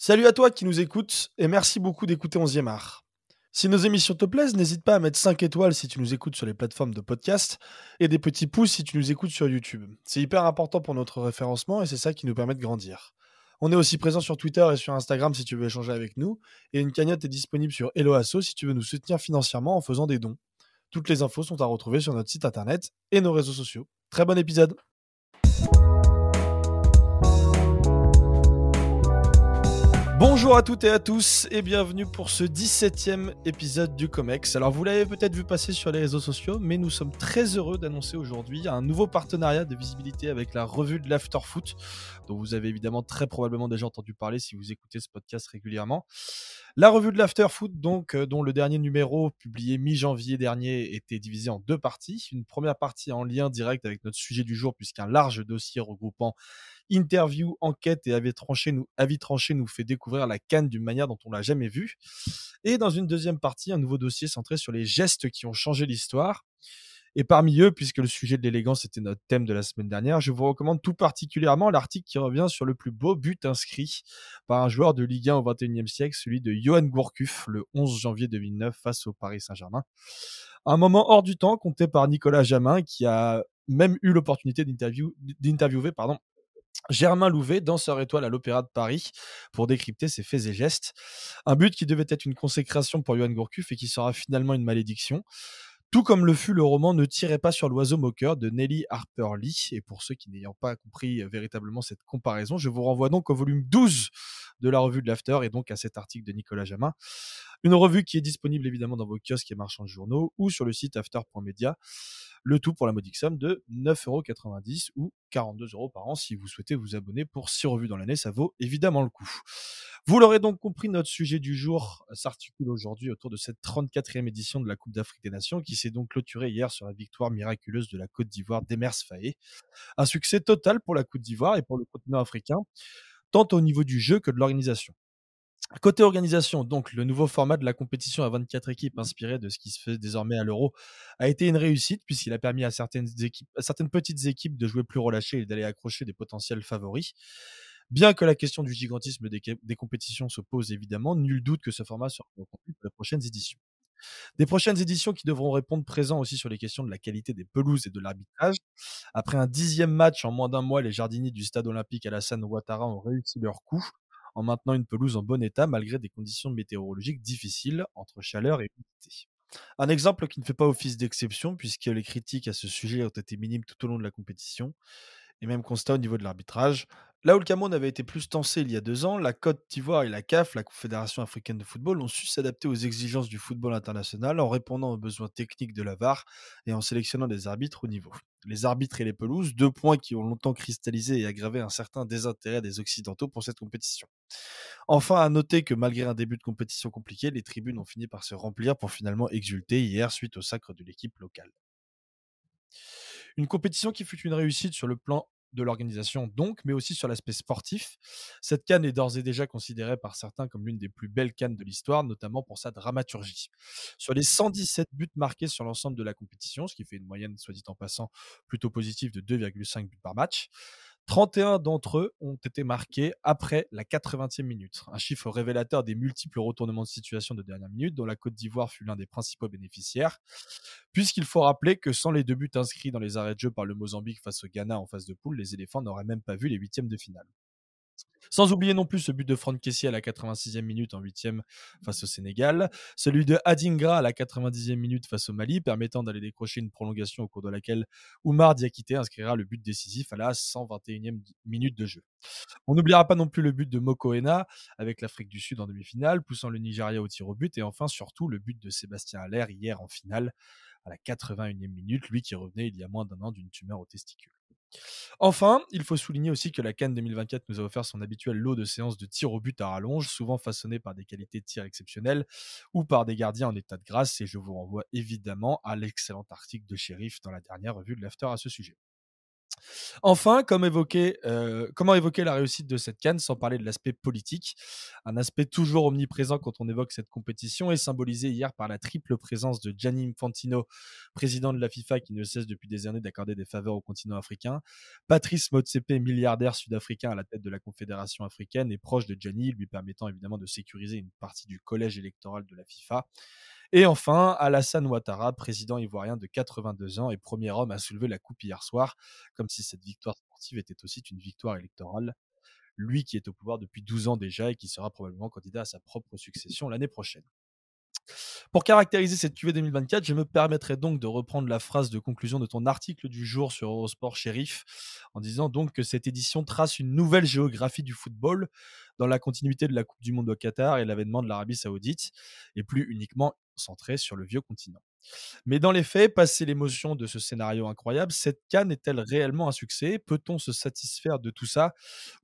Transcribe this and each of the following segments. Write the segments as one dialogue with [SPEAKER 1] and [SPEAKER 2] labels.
[SPEAKER 1] Salut à toi qui nous écoutes et merci beaucoup d'écouter 11e art. Si nos émissions te plaisent, n'hésite pas à mettre 5 étoiles si tu nous écoutes sur les plateformes de podcast et des petits pouces si tu nous écoutes sur YouTube. C'est hyper important pour notre référencement et c'est ça qui nous permet de grandir. On est aussi présent sur Twitter et sur Instagram si tu veux échanger avec nous et une cagnotte est disponible sur Helloasso si tu veux nous soutenir financièrement en faisant des dons. Toutes les infos sont à retrouver sur notre site internet et nos réseaux sociaux. Très bon épisode Bonjour à toutes et à tous et bienvenue pour ce 17e épisode du COMEX. Alors vous l'avez peut-être vu passer sur les réseaux sociaux, mais nous sommes très heureux d'annoncer aujourd'hui un nouveau partenariat de visibilité avec la revue de l'Afterfoot, dont vous avez évidemment très probablement déjà entendu parler si vous écoutez ce podcast régulièrement. La revue de l'Afterfoot, donc, euh, dont le dernier numéro, publié mi-janvier dernier, était divisé en deux parties. Une première partie en lien direct avec notre sujet du jour, puisqu'un large dossier regroupant interview, enquête et avis tranché, nous, fait découvrir la canne d'une manière dont on l'a jamais vue. Et dans une deuxième partie, un nouveau dossier centré sur les gestes qui ont changé l'histoire. Et parmi eux, puisque le sujet de l'élégance était notre thème de la semaine dernière, je vous recommande tout particulièrement l'article qui revient sur le plus beau but inscrit par un joueur de Ligue 1 au XXIe siècle, celui de Johan Gourcuff, le 11 janvier 2009 face au Paris Saint-Germain. Un moment hors du temps compté par Nicolas Jamin, qui a même eu l'opportunité d'interviewer pardon, Germain Louvet, danseur étoile à l'Opéra de Paris, pour décrypter ses faits et gestes. Un but qui devait être une consécration pour Johan Gourcuff et qui sera finalement une malédiction. Tout comme le fut le roman Ne tirez pas sur l'oiseau moqueur de Nelly Harper Lee. Et pour ceux qui n'ayant pas compris euh, véritablement cette comparaison, je vous renvoie donc au volume 12 de la revue de l'After et donc à cet article de Nicolas Jamin. Une revue qui est disponible évidemment dans vos kiosques et marchands de journaux ou sur le site after.media. Le tout pour la modique somme de 9,90€ ou 42€ par an si vous souhaitez vous abonner pour 6 revues dans l'année. Ça vaut évidemment le coup. Vous l'aurez donc compris, notre sujet du jour s'articule aujourd'hui autour de cette 34e édition de la Coupe d'Afrique des Nations qui s'est donc clôturée hier sur la victoire miraculeuse de la Côte d'Ivoire d'Emers Faé. Un succès total pour la Côte d'Ivoire et pour le continent africain, tant au niveau du jeu que de l'organisation. Côté organisation, donc le nouveau format de la compétition à 24 équipes inspiré de ce qui se fait désormais à l'Euro a été une réussite puisqu'il a permis à certaines, équipes, à certaines petites équipes de jouer plus relâchées et d'aller accrocher des potentiels favoris. Bien que la question du gigantisme des, des compétitions se pose évidemment, nul doute que ce format sera reconduit pour les prochaines éditions. Des prochaines éditions qui devront répondre présent aussi sur les questions de la qualité des pelouses et de l'arbitrage. Après un dixième match en moins d'un mois, les jardiniers du stade olympique Alassane Ouattara ont réussi leur coup en maintenant une pelouse en bon état malgré des conditions météorologiques difficiles entre chaleur et humidité. Un exemple qui ne fait pas office d'exception puisque les critiques à ce sujet ont été minimes tout au long de la compétition et même constat au niveau de l'arbitrage. Là où le Cameroun avait été plus tensé il y a deux ans, la Côte d'Ivoire et la CAF, la Confédération africaine de football, ont su s'adapter aux exigences du football international en répondant aux besoins techniques de la VAR et en sélectionnant des arbitres au niveau. Les arbitres et les pelouses, deux points qui ont longtemps cristallisé et aggravé un certain désintérêt des Occidentaux pour cette compétition. Enfin, à noter que malgré un début de compétition compliqué, les tribunes ont fini par se remplir pour finalement exulter hier suite au sacre de l'équipe locale. Une compétition qui fut une réussite sur le plan de l'organisation donc, mais aussi sur l'aspect sportif. Cette canne est d'ores et déjà considérée par certains comme l'une des plus belles cannes de l'histoire, notamment pour sa dramaturgie. Sur les 117 buts marqués sur l'ensemble de la compétition, ce qui fait une moyenne, soit dit en passant, plutôt positive de 2,5 buts par match, 31 d'entre eux ont été marqués après la 80e minute, un chiffre révélateur des multiples retournements de situation de dernière minute dont la Côte d'Ivoire fut l'un des principaux bénéficiaires, puisqu'il faut rappeler que sans les deux buts inscrits dans les arrêts de jeu par le Mozambique face au Ghana en phase de poule, les éléphants n'auraient même pas vu les huitièmes de finale. Sans oublier non plus ce but de Franck Kessier à la 86e minute en 8e face au Sénégal, celui de Adingra à la 90e minute face au Mali, permettant d'aller décrocher une prolongation au cours de laquelle Oumar Diakité inscrira le but décisif à la 121e minute de jeu. On n'oubliera pas non plus le but de Mokoena avec l'Afrique du Sud en demi-finale, poussant le Nigeria au tir au but, et enfin surtout le but de Sébastien Haller hier en finale à la 81e minute, lui qui revenait il y a moins d'un an d'une tumeur au testicule. Enfin, il faut souligner aussi que la Cannes 2024 nous a offert son habituel lot de séances de tir au but à rallonge, souvent façonnées par des qualités de tir exceptionnelles ou par des gardiens en état de grâce. Et je vous renvoie évidemment à l'excellent article de Sheriff dans la dernière revue de l'After à ce sujet. Enfin, euh, comment évoquer la réussite de cette canne sans parler de l'aspect politique? Un aspect toujours omniprésent quand on évoque cette compétition est symbolisé hier par la triple présence de Gianni Infantino, président de la FIFA qui ne cesse depuis des années d'accorder des faveurs au continent africain, Patrice Motsepe, milliardaire sud-africain à la tête de la Confédération africaine et proche de Gianni, lui permettant évidemment de sécuriser une partie du collège électoral de la FIFA. Et enfin, Alassane Ouattara, président ivoirien de 82 ans et premier homme à soulever la coupe hier soir, comme si cette victoire sportive était aussi une victoire électorale. Lui qui est au pouvoir depuis 12 ans déjà et qui sera probablement candidat à sa propre succession l'année prochaine. Pour caractériser cette QV 2024, je me permettrai donc de reprendre la phrase de conclusion de ton article du jour sur Eurosport Shérif, en disant donc que cette édition trace une nouvelle géographie du football dans la continuité de la Coupe du Monde au Qatar et l'avènement de l'Arabie Saoudite, et plus uniquement centrée sur le vieux continent. Mais dans les faits, passé l'émotion de ce scénario incroyable, cette canne est-elle réellement un succès? Peut-on se satisfaire de tout ça?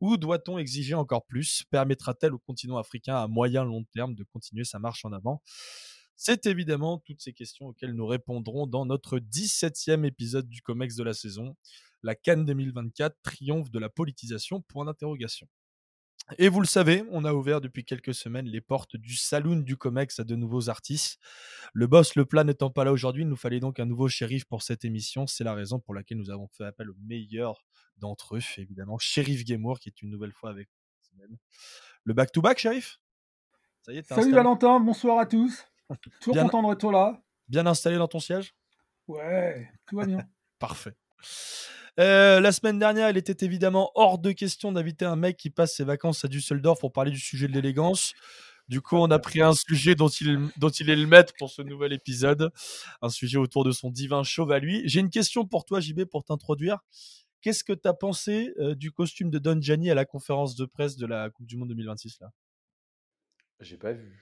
[SPEAKER 1] Ou doit-on exiger encore plus? Permettra-t-elle au continent africain à moyen long terme de continuer sa marche en avant? C'est évidemment toutes ces questions auxquelles nous répondrons dans notre 17e épisode du COMEX de la saison, la Cannes 2024, triomphe de la politisation, point d'interrogation. Et vous le savez, on a ouvert depuis quelques semaines les portes du saloon du COMEX à de nouveaux artistes. Le boss, le plat n'étant pas là aujourd'hui, il nous fallait donc un nouveau shérif pour cette émission. C'est la raison pour laquelle nous avons fait appel au meilleur d'entre eux, évidemment, Shérif Guémour, qui est une nouvelle fois avec nous. Le back-to-back, shérif?
[SPEAKER 2] Ça y est, Salut Valentin, bonsoir à tous. Toujours content de être là.
[SPEAKER 1] Bien installé dans ton siège?
[SPEAKER 2] Ouais, tout va bien.
[SPEAKER 1] Parfait. Euh, la semaine dernière, il était évidemment hors de question d'inviter un mec qui passe ses vacances à Düsseldorf pour parler du sujet de l'élégance. Du coup, on a pris un sujet dont il, dont il est le maître pour ce nouvel épisode, un sujet autour de son divin chauve à lui. J'ai une question pour toi, JB, pour t'introduire. Qu'est-ce que tu as pensé euh, du costume de Don Gianni à la conférence de presse de la Coupe du Monde 2026 là?
[SPEAKER 3] J'ai pas vu.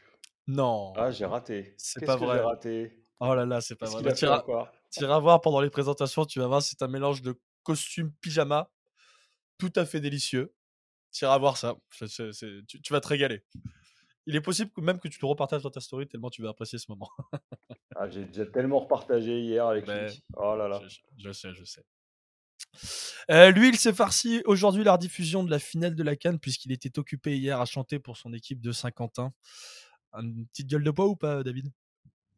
[SPEAKER 1] Non.
[SPEAKER 3] Ah, j'ai raté.
[SPEAKER 1] C'est pas vrai.
[SPEAKER 3] J'ai raté?
[SPEAKER 1] Oh là là, c'est pas vrai. Tu iras voir pendant les présentations, tu vas voir, c'est un mélange de costume pyjama, tout à fait délicieux. Tu iras voir ça, tu, vas te régaler. Il est possible que même que tu te repartages dans ta story tellement tu vas apprécier ce moment.
[SPEAKER 3] ah, j'ai déjà tellement repartagé hier avec lui. Oh là là.
[SPEAKER 1] Je, sais, je sais. Euh, lui, il s'est farci aujourd'hui la rediffusion de la finale de la Cannes puisqu'il était occupé hier à chanter pour son équipe de Saint-Quentin. Une petite gueule de bois ou pas, David?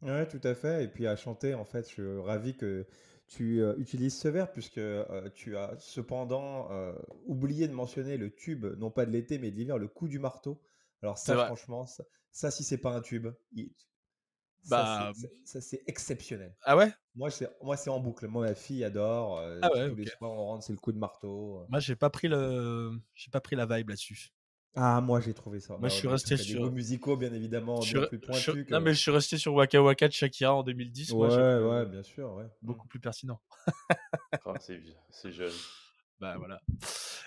[SPEAKER 4] Ouais, tout à fait. Et puis à chanter, en fait, je suis ravi que tu euh, utilises ce verbe puisque euh, tu as cependant euh, oublié de mentionner le tube, non pas de l'été mais d'hiver, le coup du marteau. Alors ça, franchement, ça, si c'est pas un tube, bah, ça c'est exceptionnel.
[SPEAKER 1] Ah ouais?
[SPEAKER 4] Moi c'est moi c'est en boucle. Moi ma fille adore. Ah tous les soirs on rentre, c'est le coup de marteau.
[SPEAKER 1] Moi j'ai pas pris le, j'ai pas pris la vibe là-dessus.
[SPEAKER 4] Ah, moi j'ai trouvé ça.
[SPEAKER 1] Moi je suis resté sur.
[SPEAKER 4] Des musicaux, bien évidemment,
[SPEAKER 1] bien plus pointus. Non, mais je suis resté sur Waka Waka de Shakira en 2010.
[SPEAKER 4] Ouais, ouais, bien sûr. Ouais.
[SPEAKER 1] Beaucoup plus pertinent.
[SPEAKER 3] Ah, c'est jeune.
[SPEAKER 1] Bah voilà.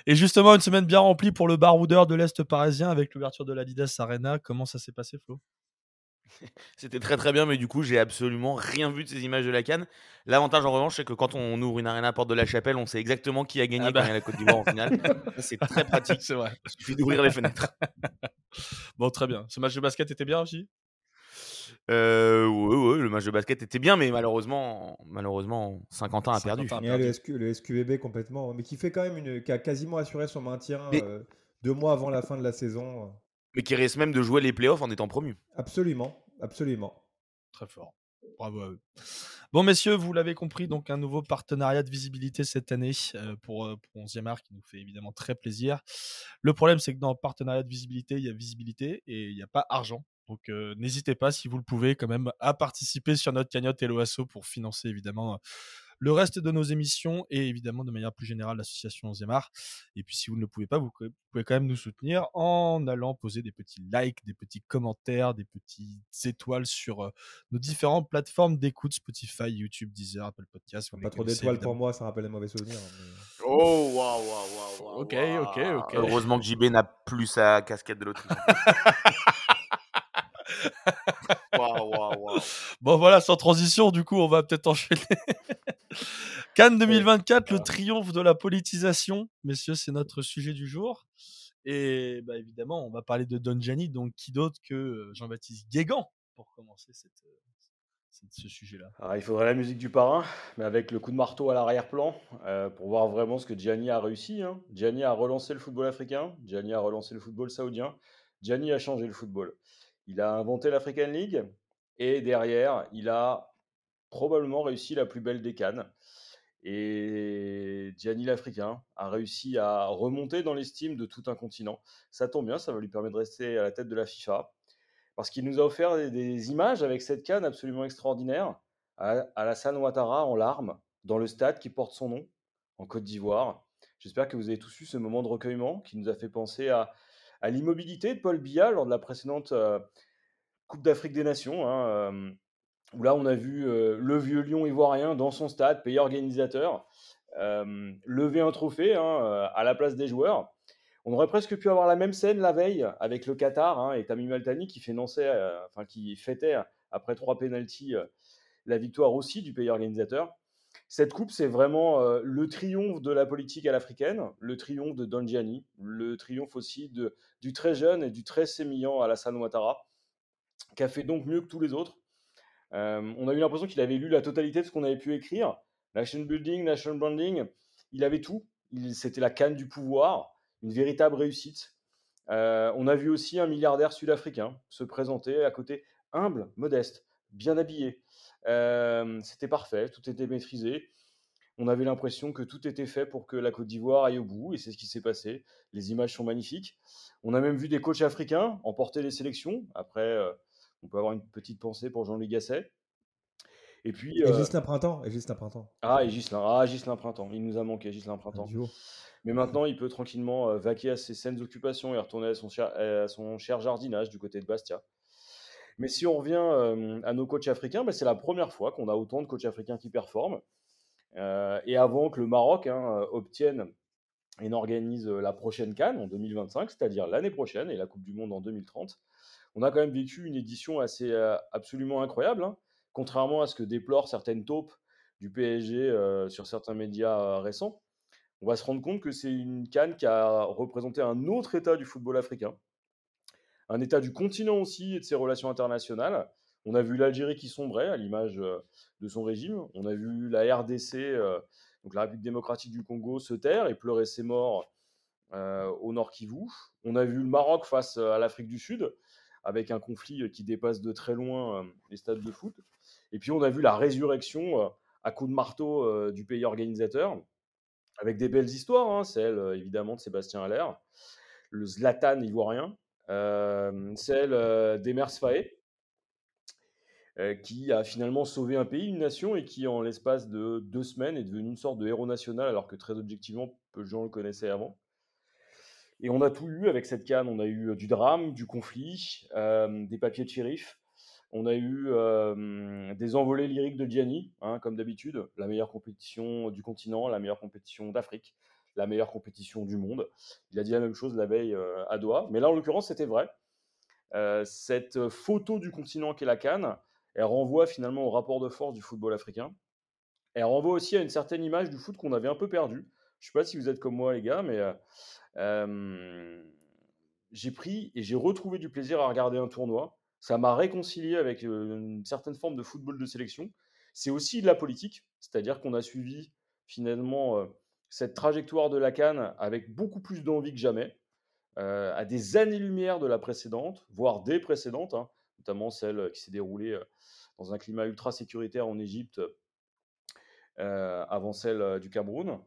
[SPEAKER 1] Et justement, une semaine bien remplie pour le baroudeur de l'Est parisien avec l'ouverture de l'Adidas Arena. Comment ça s'est passé, Flo?
[SPEAKER 5] C'était très très bien, mais du coup, j'ai absolument rien vu de ces images de la Cannes. L'avantage en revanche, c'est que quand on ouvre une arena à Porte de la Chapelle, on sait exactement qui a gagné ah quand il y a la Côte d'Ivoire en finale. c'est très pratique.
[SPEAKER 1] C'est vrai.
[SPEAKER 5] Il suffit d'ouvrir les fenêtres.
[SPEAKER 1] bon, très bien. Ce match de basket était bien aussi?
[SPEAKER 5] Euh, oui, le match de basket était bien, mais malheureusement, malheureusement, Saint-Quentin a perdu.
[SPEAKER 4] Le, SQVB complètement, mais qui fait quand même une, qui a quasiment assuré son maintien euh, deux mois avant la fin de la saison.
[SPEAKER 5] Mais qui risque même de jouer les playoffs en étant promu.
[SPEAKER 4] Absolument, absolument.
[SPEAKER 1] Très fort. Bravo à eux. Bon, messieurs, vous l'avez compris, donc un nouveau partenariat de visibilité cette année euh, pour, euh, pour 11e art qui nous fait évidemment très plaisir. Le problème, c'est que dans le partenariat de visibilité, il y a visibilité et il n'y a pas argent. Donc euh, n'hésitez pas, si vous le pouvez, quand même, à participer sur notre cagnotte Helloasso pour financer évidemment le reste de nos émissions et évidemment de manière plus générale l'association Zemar. Et puis si vous ne le pouvez pas, vous pouvez quand même nous soutenir en allant poser des petits likes, des petits commentaires, des petites étoiles sur euh, nos différentes plateformes d'écoute Spotify, YouTube, Deezer, Apple Podcasts.
[SPEAKER 4] Pas trop d'étoiles pour moi, ça rappelle les mauvais souvenirs. Hein,
[SPEAKER 5] oh waouh waouh waouh.
[SPEAKER 1] Ok ok ok.
[SPEAKER 5] Heureusement que JB n'a plus sa casquette de l'autre.
[SPEAKER 1] Bon voilà, sans transition, du coup, on va peut-être enchaîner. Cannes 2024, le triomphe de la politisation. Messieurs, c'est notre sujet du jour. Et bah, évidemment, on va parler de Don Gianni, donc qui d'autre que euh, Jean-Baptiste Guégan pour commencer cette, ce sujet-là?
[SPEAKER 3] Il faudrait la musique du parrain, mais avec le coup de marteau à l'arrière-plan, euh, pour voir vraiment ce que Gianni a réussi. Hein. Gianni a relancé le football africain, Gianni a relancé le football saoudien, Gianni a changé le football. Il a inventé l'African League, et derrière, il a probablement réussi la plus belle des cannes. Et Gianni l'Africain a réussi à remonter dans l'estime de tout un continent. Ça tombe bien, ça va lui permettre de rester à la tête de la FIFA parce qu'il nous a offert des, images avec cette canne absolument extraordinaire. À Alassane Ouattara en larmes dans le stade qui porte son nom, en Côte d'Ivoire. J'espère que vous avez tous eu ce moment de recueillement qui nous a fait penser à, l'immobilité de Paul Biya lors de la précédente euh, Coupe d'Afrique des Nations, hein, où là on a vu le vieux lion ivoirien dans son stade, pays organisateur, lever un trophée hein, à la place des joueurs. On aurait presque pu avoir la même scène la veille avec le Qatar hein, et Tamim Altani qui, qui fêtait après trois pénalties la victoire aussi du pays organisateur. Cette coupe, c'est vraiment le triomphe de la politique à l'africaine, le triomphe de Don Gianni, le triomphe aussi du très jeune et du très sémillant Alassane Ouattara, qui a fait donc mieux que tous les autres. on a eu l'impression qu'il avait lu la totalité de ce qu'on avait pu écrire. Nation building, nation branding, il avait tout. C'était la canne du pouvoir une véritable réussite. On a vu aussi un milliardaire sud-africain se présenter à côté, humble, modeste, bien habillé. C'était parfait, tout était maîtrisé. On avait l'impression que tout était fait pour que la Côte d'Ivoire aille au bout, et c'est ce qui s'est passé. Les images sont magnifiques. On a même vu des coachs africains emporter les sélections. Après, on peut avoir une petite pensée pour Jean-Louis Gasset.
[SPEAKER 4] Et puis. Et Gislain Printemps. Et Gislain Printemps.
[SPEAKER 3] Ah, et Gislain, ah, Gislain Printemps. Il nous a manqué, Gislain Printemps. Mais maintenant, il peut tranquillement euh, vaquer à ses saines occupations et retourner à son, cher, à son cher jardinage du côté de Bastia. Mais si on revient euh, à nos coachs africains, bah, c'est la première fois qu'on a autant de coachs africains qui performent. Euh, et avant que le Maroc hein, obtienne et n'organise la prochaine Cannes en 2025, c'est-à-dire l'année prochaine, et la Coupe du Monde en 2030, on a quand même vécu une édition assez absolument incroyable. Hein. contrairement à ce que déplorent certaines taupes du PSG sur certains médias récents on va se rendre compte que c'est une canne qui a représenté un autre état du football africain, un état du continent aussi et de ses relations internationales. On a vu l'Algérie qui sombrait à l'image euh, de son régime. On a vu la RDC, euh, donc la République démocratique du Congo, se taire et pleurer ses morts euh, au nord Kivu. On a vu le Maroc face à l'Afrique du Sud, avec un conflit qui dépasse de très loin les stades de foot. Et puis on a vu la résurrection à coups de marteau du pays organisateur, avec des belles histoires, hein, celle euh, évidemment de Sébastien Haller, le Zlatan ivoirien, euh, celle euh, d'Emers Faé, qui a finalement sauvé un pays, une nation, et qui en l'espace de deux semaines est devenu une sorte de héros national, alors que très objectivement, peu de gens le connaissaient avant. Et on a tout eu avec cette canne, on a eu du drame, du conflit, des papiers de shérif, on a eu des envolées lyriques de Gianni, hein, comme d'habitude, la meilleure compétition du continent, la meilleure compétition d'Afrique, la meilleure compétition du monde. Il a dit la même chose la veille à Doha, mais là en l'occurrence c'était vrai. cette photo du continent qu'est la Cannes, elle renvoie finalement au rapport de force du football africain. Elle renvoie aussi à une certaine image du foot qu'on avait un peu perdu. Je ne sais pas si vous êtes comme moi les gars, mais j'ai pris et j'ai retrouvé du plaisir à regarder un tournoi ça m'a réconcilié avec une certaine forme de football de sélection. C'est aussi de la politique, c'est-à-dire qu'on a suivi finalement cette trajectoire de la Cannes avec beaucoup plus d'envie que jamais, à des années-lumière de la précédente, voire des précédentes, hein, notamment celle qui s'est déroulée dans un climat ultra sécuritaire en Égypte avant celle du Cameroun.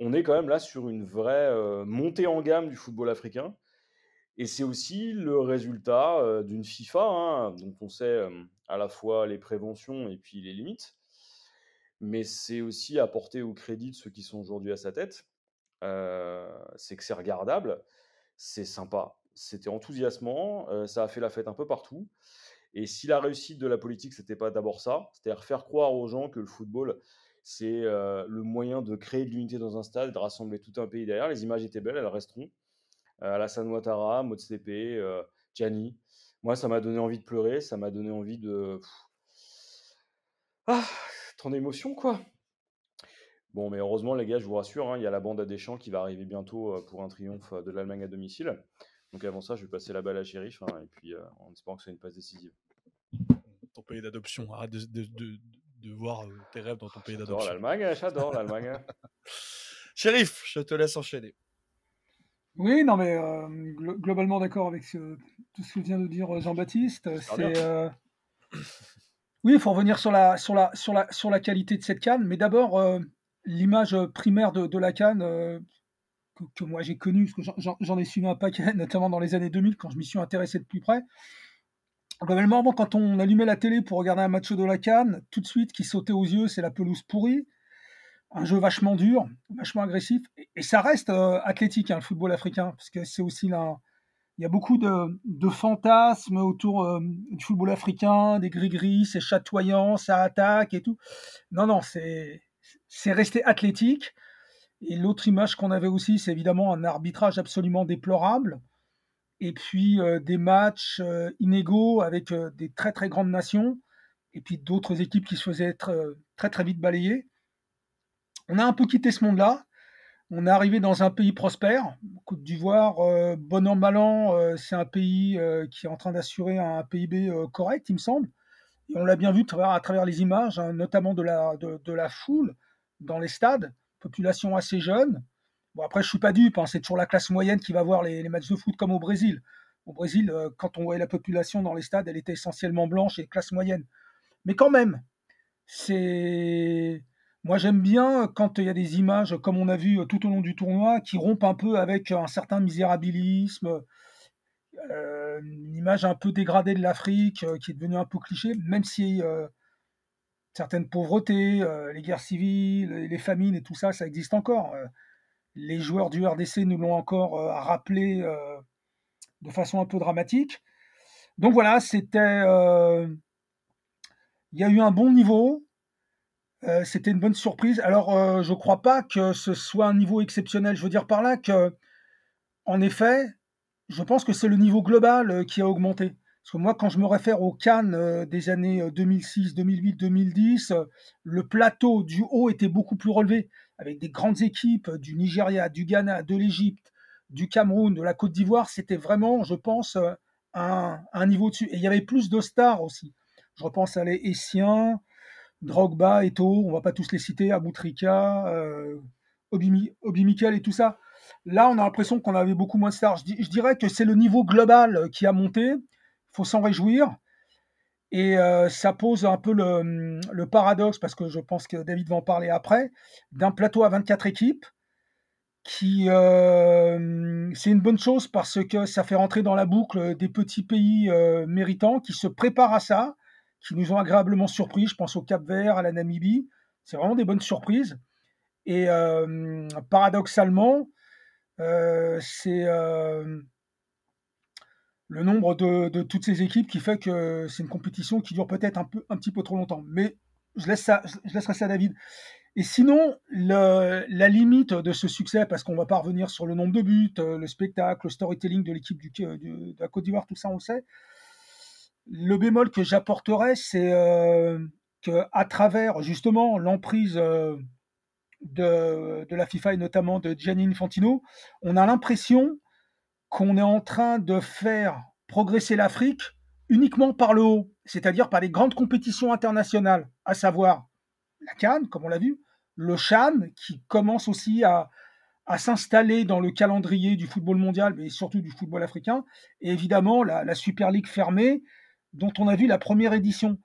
[SPEAKER 3] On est quand même là sur une vraie montée en gamme du football africain et c'est aussi le résultat d'une FIFA, hein, dont on sait à la fois les préventions et puis les limites. Mais c'est aussi apporter au crédit de ceux qui sont aujourd'hui à sa tête. c'est que c'est regardable, c'est sympa, c'était enthousiasmant, ça a fait la fête un peu partout. Et si la réussite de la politique, c'était pas d'abord ça, c'est-à-dire faire croire aux gens que le football, c'est le moyen de créer de l'unité dans un stade, de rassembler tout un pays derrière, les images étaient belles, elles resteront. Euh, Alassane Ouattara, Motsepe, euh, Gianni. Moi, ça m'a donné envie de pleurer, ça m'a donné envie de. Ah, tant d'émotions, quoi. Bon, mais heureusement, les gars, je vous rassure, hein, il y a la bande à Deschamps qui va arriver bientôt euh, pour un triomphe de l'Allemagne à domicile. Donc avant ça, je vais passer la balle à Shérif, hein, et puis en espérant que ce soit une passe décisive.
[SPEAKER 1] ton pays d'adoption. Arrête de, voir tes rêves dans ton pays d'adoption.
[SPEAKER 3] J'adore l'Allemagne, j'adore l'Allemagne.
[SPEAKER 1] Shérif, je te laisse enchaîner.
[SPEAKER 2] Oui, non, mais globalement d'accord avec tout ce que vient de dire Jean-Baptiste. C'est. Oui, il faut revenir sur la, sur, la, sur, la, sur la qualité de cette canne, mais d'abord, l'image primaire de, de la canne que, moi j'ai connue, parce que j'en ai suivi un paquet, notamment dans les années 2000, quand je m'y suis intéressé de plus près. Globalement, quand on allumait la télé pour regarder un match de la canne, tout de suite, qui sautait aux yeux, c'est la pelouse pourrie, un jeu vachement dur, vachement agressif, et, ça reste athlétique, hein, le football africain, parce que c'est aussi là. Il y a beaucoup de, fantasmes autour du football africain, des gris-gris, c'est chatoyant, ça attaque et tout. Non, non, c'est resté athlétique. Et l'autre image qu'on avait aussi, c'est évidemment un arbitrage absolument déplorable. Et puis des matchs inégaux avec des très très grandes nations. Et puis d'autres équipes qui se faisaient être très très vite balayées. On a un peu quitté ce monde-là. On est arrivé dans un pays prospère. Côte d'Ivoire, bon an, mal an, c'est un pays qui est en train d'assurer un PIB correct, il me semble. Et on l'a bien vu à travers, les images, hein, notamment de la, de la foule dans les stades, population assez jeune. Bon, après, je suis pas dupe, hein, c'est toujours la classe moyenne qui va voir les, matchs de foot comme au Brésil. Au Brésil, euh, quand on voyait la population dans les stades, elle était essentiellement blanche et classe moyenne. Mais quand même, c'est. Moi, j'aime bien quand il y a des images, comme on a vu tout au long du tournoi, qui rompent un peu avec un certain misérabilisme, euh, une image un peu dégradée de l'Afrique, euh, qui est devenue un peu cliché, même si certaines pauvretés, euh, les guerres civiles, les famines et tout ça, ça existe encore. Euh, les joueurs du RDC nous l'ont encore euh, rappelé de façon un peu dramatique. Donc voilà, c'était. Il y a eu un bon niveau. c'était une bonne surprise. Alors, je ne crois pas que ce soit un niveau exceptionnel. Je veux dire par là que, en effet, je pense que c'est le niveau global qui a augmenté. Parce que moi, quand je me réfère aux Cannes euh, des années 2006, 2008, 2010, le plateau du haut était beaucoup plus relevé, avec des grandes équipes du Nigeria, du Ghana, de l'Égypte, du Cameroun, de la Côte d'Ivoire. C'était vraiment, je pense, euh, un, niveau dessus. Et il y avait plus de stars aussi. Je repense à les Essiens, Drogba, Eto, on va pas tous les citer, Aboutrika, euh, et tout ça. Là, on a l'impression qu'on avait beaucoup moins de stars. je dirais que c'est le niveau global qui a monté faut s'en réjouir. Et euh, ça pose un peu le, paradoxe, parce que je pense que David va en parler après, d'un plateau à 24 équipes, qui euh, c'est une bonne chose parce que ça fait rentrer dans la boucle des petits pays euh, méritants qui se préparent à ça, qui nous ont agréablement surpris. Je pense au Cap Vert, à la Namibie. C'est vraiment des bonnes surprises. Et paradoxalement, c'est le nombre de, toutes ces équipes qui fait que c'est une compétition qui dure peut-être un, peu, un petit peu trop longtemps. Mais je, laisse ça, je laisserai ça à David. Et sinon, la limite de ce succès, parce qu'on va pas revenir sur le nombre de buts, euh, le spectacle, le storytelling de l'équipe du, de la Côte d'Ivoire, tout ça, on le sait. Le bémol que j'apporterais, c'est euh, qu'à travers justement l'emprise euh, de, de, la FIFA et notamment de Gianni Infantino, on a l'impression qu'on est en train de faire progresser l'Afrique uniquement par le haut, c'est-à-dire par les grandes compétitions internationales, à savoir la Cannes, comme on l'a vu, le Chan, qui commence aussi à, s'installer dans le calendrier du football mondial, mais surtout du football africain, et évidemment la, Super League fermée, dont on a vu la première édition.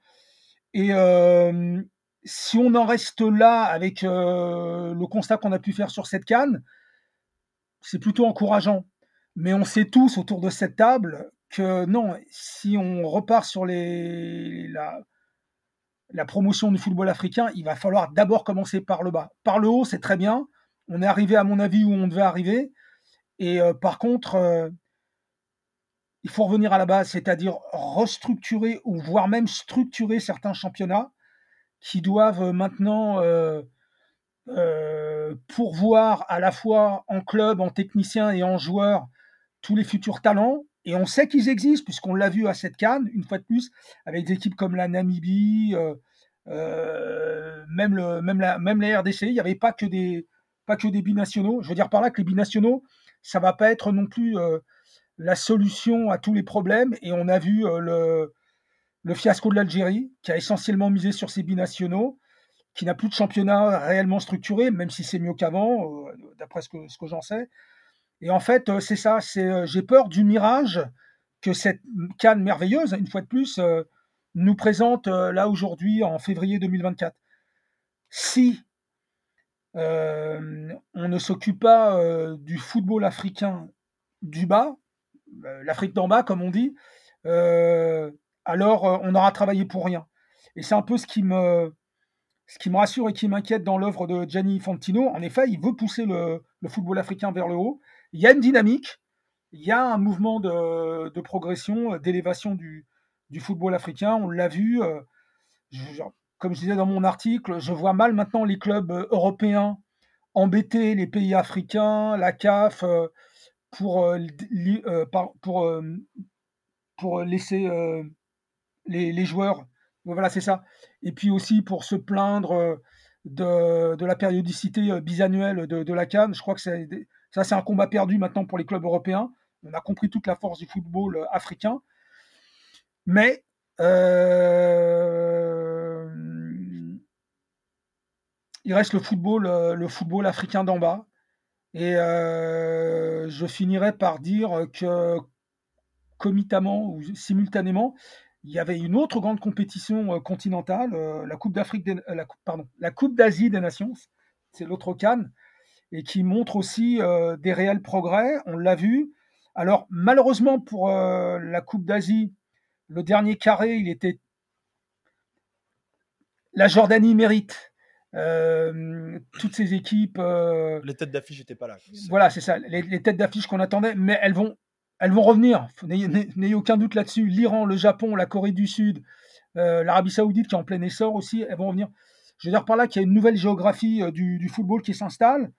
[SPEAKER 2] Et euh, si on en reste là avec euh, le constat qu'on a pu faire sur cette Cannes, c'est plutôt encourageant. Mais on sait tous autour de cette table que non, si on repart sur les, la, promotion du football africain, il va falloir d'abord commencer par le bas. Par le haut, c'est très bien. On est arrivé, à mon avis, où on devait arriver. Et euh, par contre, euh, il faut revenir à la base, c'est-à-dire restructurer ou voire même structurer certains championnats qui doivent maintenant euh, pourvoir à la fois en club, en technicien et en joueurs tous les futurs talents. Et on sait qu'ils existent, puisqu'on l'a vu à cette canne, une fois de plus, avec des équipes comme la Namibie, euh, euh, même, le, même, la, même la RDC. Il n'y avait pas que, des, pas que des binationaux. Je veux dire par là que les binationaux, ça va pas être non plus euh, la solution à tous les problèmes. Et on a vu le, le fiasco de l'Algérie, qui a essentiellement misé sur ses binationaux, qui n'a plus de championnat réellement structuré, même si c'est mieux qu'avant, d'après ce que, ce que j'en sais. Et en fait, euh, c'est ça, c'est euh, j'ai peur du mirage que cette canne merveilleuse, une fois de plus, nous présente là aujourd'hui en février 2024. Si on ne s'occupe pas du football africain du bas, l'Afrique d'en bas, comme on dit, alors on aura travaillé pour rien. Et c'est un peu ce qui me, ce qui me rassure et qui m'inquiète dans l'œuvre de Gianni Fantino, en effet, il veut pousser le, football africain vers le haut. Il y a une dynamique, il y a un mouvement de, progression, d'élévation du, football africain. On l'a vu, euh, comme je disais dans mon article, je vois mal maintenant les clubs européens embêter les pays africains, la CAF, euh, pour, euh, pour, pour laisser les joueurs voilà, c'est ça. Et puis aussi pour se plaindre euh, de, la périodicité euh, bisannuelle de, la Cannes. Je crois que ça, c'est un combat perdu maintenant pour les clubs européens. On a compris toute la force du football euh, africain. Mais il reste le football, le football africain d'en bas. Et je finirai par dire que comitamment ou simultanément, il y avait une autre grande compétition euh, continentale, euh, la Coupe d'Afrique, euh, Coupe d'Asie des Nations, c'est l'autre Cannes, et qui montre aussi des réels progrès. On l'a vu. Alors malheureusement pour la Coupe d'Asie, le dernier carré, il était la Jordanie mérite. toutes ces équipes.
[SPEAKER 1] les têtes d'affiche n'étaient pas là.
[SPEAKER 2] Voilà, c'est ça. les têtes d'affiche qu'on attendait, mais elles vont elles vont revenir, n'ayez aucun doute là-dessus. L'Iran, le Japon, la Corée du Sud, euh, l'Arabie Saoudite qui est en plein essor aussi, elles vont revenir. Je veux dire par là qu'il y a une nouvelle géographie euh, du, football qui s'installe.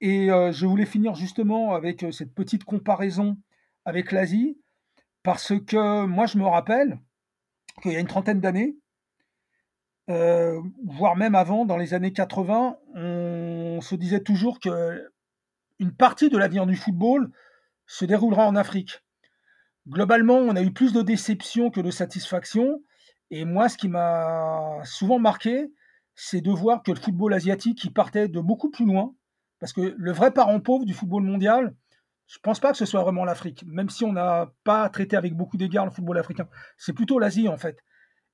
[SPEAKER 2] Et euh, je voulais finir justement avec cette petite comparaison avec l'Asie, parce que moi je me rappelle qu'il y a une trentaine d'années, voire même avant, dans les années 80, on se disait toujours que une partie de l'avenir du football se déroulera en Afrique. Globalement, on a eu plus de déception que de satisfaction. Et moi, ce qui m'a souvent marqué, c'est de voir que le football asiatique, qui partait de beaucoup plus loin, parce que le vrai parent pauvre du football mondial, je ne pense pas que ce soit vraiment l'Afrique, même si on n'a pas traité avec beaucoup d'égards le football africain. C'est plutôt l'Asie, en fait.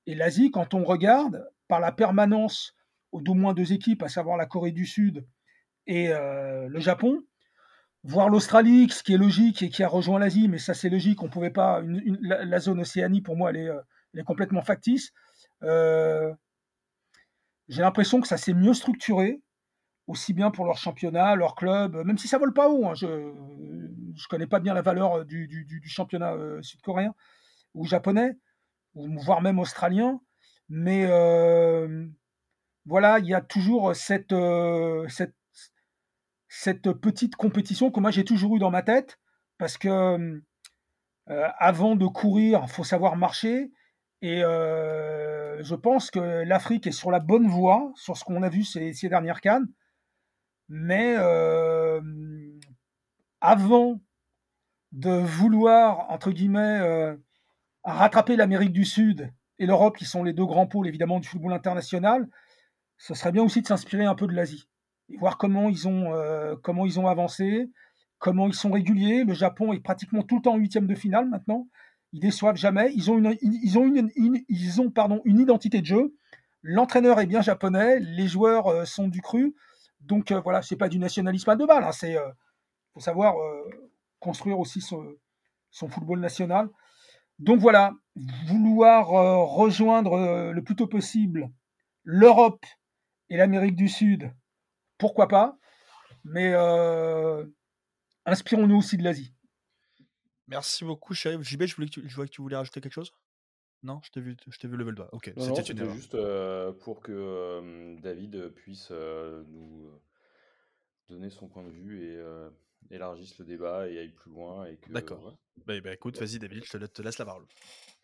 [SPEAKER 2] Et l'Asie, quand on regarde, par la permanence d'au moins deux équipes, à savoir la Corée du Sud et euh, le Japon, voir l'Australie, ce qui est logique et qui a rejoint l'Asie, mais ça c'est logique, on pouvait pas. la, zone Océanie, pour moi, elle est, euh, complètement factice. Euh, j'ai l'impression que ça s'est mieux structuré, aussi bien pour leur championnat, leur club, même si ça vole pas haut. Hein, je ne connais pas bien la valeur du, du, championnat euh, sud-coréen ou japonais, ou voire même australien, mais voilà, il y a toujours cette, cette cette petite compétition que moi j'ai toujours eu dans ma tête, parce que euh, avant de courir, il faut savoir marcher. Et euh, je pense que l'Afrique est sur la bonne voie, sur ce qu'on a vu ces, dernières cannes. Mais euh, avant de vouloir, entre guillemets, rattraper l'Amérique du Sud et l'Europe, qui sont les deux grands pôles évidemment du football international, ce serait bien aussi de s'inspirer un peu de l'Asie voir comment ils ont, euh, comment ils ont avancé, comment ils sont réguliers. Le Japon est pratiquement tout le temps en huitième de finale maintenant. Ils déçoivent jamais. Ils ont une, ils ont ils ont pardon une identité de jeu. L'entraîneur est bien japonais, les joueurs euh, sont du cru. Donc euh, voilà, c'est pas du nationalisme à deux balles. Hein, c'est faut savoir construire aussi son, football national. Donc voilà, vouloir rejoindre le plus tôt possible l'Europe et l'Amérique du Sud pourquoi pas, mais euh, inspirons-nous aussi de l'Asie.
[SPEAKER 1] Merci beaucoup, Chérif. JB, je, voulais que je vois que tu voulais rajouter quelque chose? Non, je t'ai vu, je t'ai vu lever le doigt. Ok,
[SPEAKER 3] c'était juste euh, pour que euh, David puisse nous donner son point de vue et élargisse le débat et aille plus loin. Et que,
[SPEAKER 1] D'accord. Bah, bah, écoute, vas-y David, je te, laisse la parole.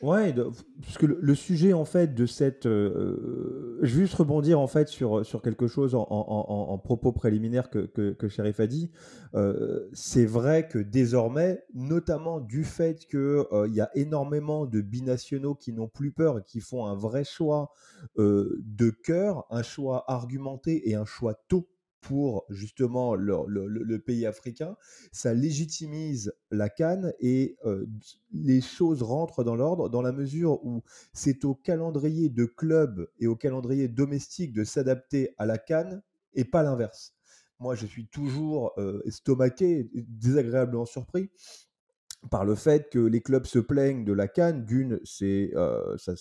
[SPEAKER 4] Ouais, parce que le, sujet en fait de cette, euh, je veux juste rebondir en fait sur, sur quelque chose en, propos préliminaire que, que, que Sherif a dit. Euh, c'est vrai que désormais, notamment du fait qu'il euh, il y a énormément de binationaux qui n'ont plus peur et qui font un vrai choix de cœur, un choix argumenté et un choix tôt pour justement le, pays africain, ça légitimise la canne et les choses rentrent dans l'ordre dans la mesure où c'est au calendrier de club et au calendrier domestique de s'adapter à la canne et pas l'inverse. Moi, je suis toujours estomaqué, désagréablement surpris par le fait que les clubs se plaignent de la Cannes. D'une, euh, ça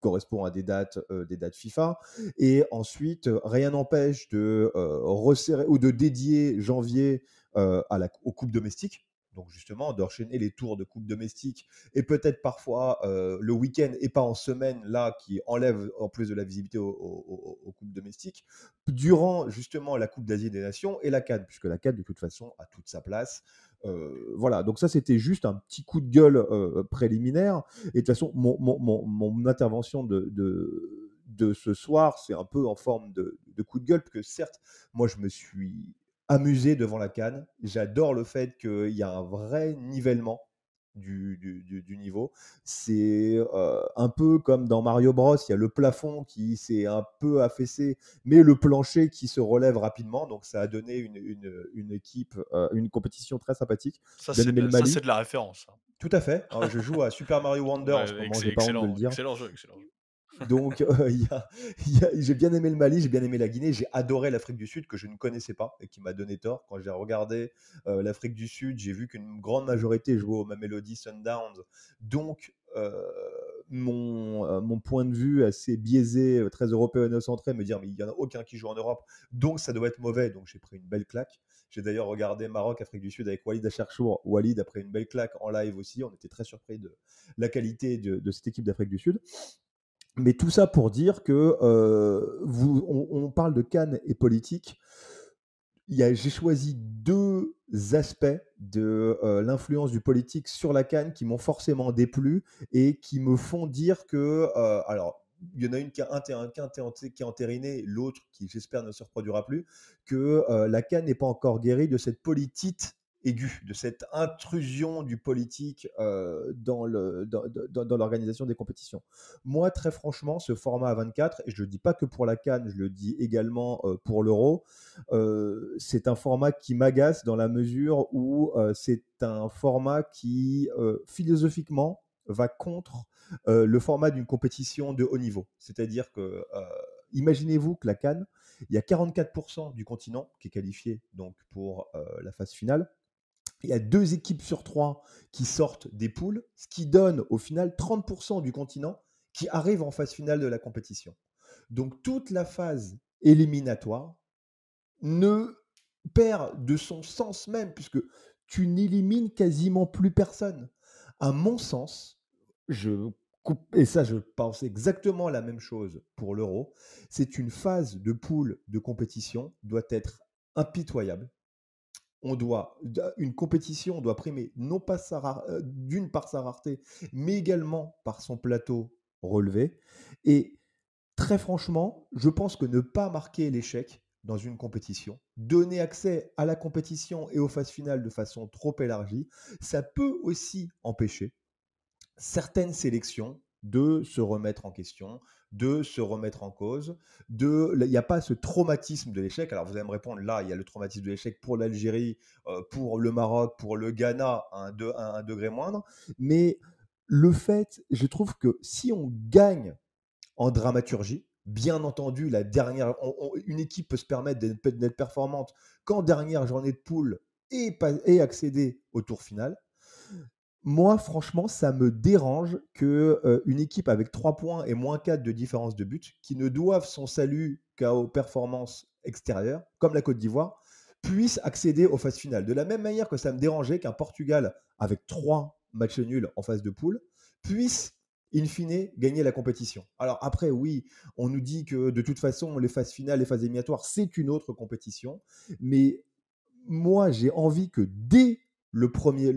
[SPEAKER 4] correspond à des dates, euh, des dates FIFA, et ensuite rien n'empêche de euh, resserrer ou de dédier janvier aux coupes domestiques. Donc justement, d'enchaîner les tours de coupe domestique et peut-être parfois le week-end et pas en semaine, là, qui enlève en plus de la visibilité aux, coupes domestiques, durant justement la Coupe d'Asie des Nations et la Cannes, puisque la Cannes, de toute façon, a toute sa place. Euh, voilà, donc ça c'était juste un petit coup de gueule euh, préliminaire. Et de toute façon, mon, mon, mon, intervention de, de, ce soir, c'est un peu en forme de, de, coup de gueule, parce que certes, moi je me suis amusé devant la canne. J'adore le fait qu'il y a un vrai nivellement du, du, niveau. C'est euh, un peu comme dans Mario Bros, il y a le plafond qui s'est un peu affaissé, mais le plancher qui se relève rapidement. Donc ça a donné une, une, équipe, euh, une compétition très sympathique.
[SPEAKER 1] Ça, c'est de, de, la référence. Hein.
[SPEAKER 4] Tout à fait. je joue à Super Mario Wonder en ce moment, j'ai pas envie de le dire.
[SPEAKER 1] Excellent jeu, excellent jeu.
[SPEAKER 4] Donc, euh, j'ai bien aimé le Mali, j'ai bien aimé la Guinée, j'ai adoré l'Afrique du Sud que je ne connaissais pas et qui m'a donné tort. Quand j'ai regardé euh, l'Afrique du Sud, j'ai vu qu'une grande majorité jouait au Mamelody Sundowns. Donc, euh, mon, point de vue assez biaisé, très européano-centré, me dire mais il n'y en a aucun qui joue en Europe, donc ça doit être mauvais. Donc, j'ai pris une belle claque. J'ai d'ailleurs regardé Maroc, Afrique du Sud avec Walid Acharchour. Walid, après une belle claque en live aussi, on était très surpris de la qualité de cette équipe d'Afrique du Sud. Mais tout ça pour dire que euh, on, parle de Cannes et politique. J'ai choisi deux aspects de euh, l'influence du politique sur la Cannes qui m'ont forcément déplu et qui me font dire que, euh, alors, il y en a une qui a, un, qui a entériné, l'autre qui j'espère ne se reproduira plus, que la Cannes n'est pas encore guérie de cette politite aiguë, de cette intrusion du politique euh, dans l'organisation dans, des compétitions. Moi, très franchement, ce format à 24, et je ne le dis pas que pour la Cannes, je le dis également euh, pour l'Euro, euh, c'est un format qui m'agace dans la mesure où c'est un format qui, philosophiquement, va contre le format d'une compétition de haut niveau. C'est-à-dire que, imaginez-vous que la Cannes, il y a 44% du continent qui est qualifié donc pour la phase finale il y a deux équipes sur trois qui sortent des poules, ce qui donne au final 30% du continent qui arrive en phase finale de la compétition. Donc toute la phase éliminatoire ne perd de son sens même, puisque tu n'élimines quasiment plus personne. À mon sens, je et ça je pense exactement la même chose pour l'euro, c'est une phase de poule de compétition doit être impitoyable on doit, une compétition, on doit primer non pas euh, d'une par sa rareté, mais également par son plateau relevé. Et très franchement, je pense que ne pas marquer l'échec dans une compétition, donner accès à la compétition et aux phases finales de façon trop élargie, ça peut aussi empêcher certaines sélections de se remettre en question, de se remettre en cause. De, il n'y a pas ce traumatisme de l'échec. Alors vous allez me répondre, là, il y a le traumatisme de l'échec pour l'Algérie, euh, pour le Maroc, pour le Ghana, à un, degré moindre. Mais le fait, je trouve que si on gagne en dramaturgie, bien entendu, la dernière, une équipe peut se permettre d'être performante quand dernière journée de poule et accéder au tour final moi, franchement, ça me dérange que euh, une équipe avec 3 points et moins 4 de différence de but, qui ne doivent son salut qu'à aux performances extérieures, comme la Côte d'Ivoire, puisse accéder aux phases finales. De la même manière que ça me dérangeait qu'un Portugal avec 3 matchs nuls en phase de poule puisse in fine, gagner la compétition. Alors après, oui, on nous dit que de toute façon, les phases finales, les phases éliminatoires, c'est une autre compétition, mais moi, j'ai envie que dès le premier,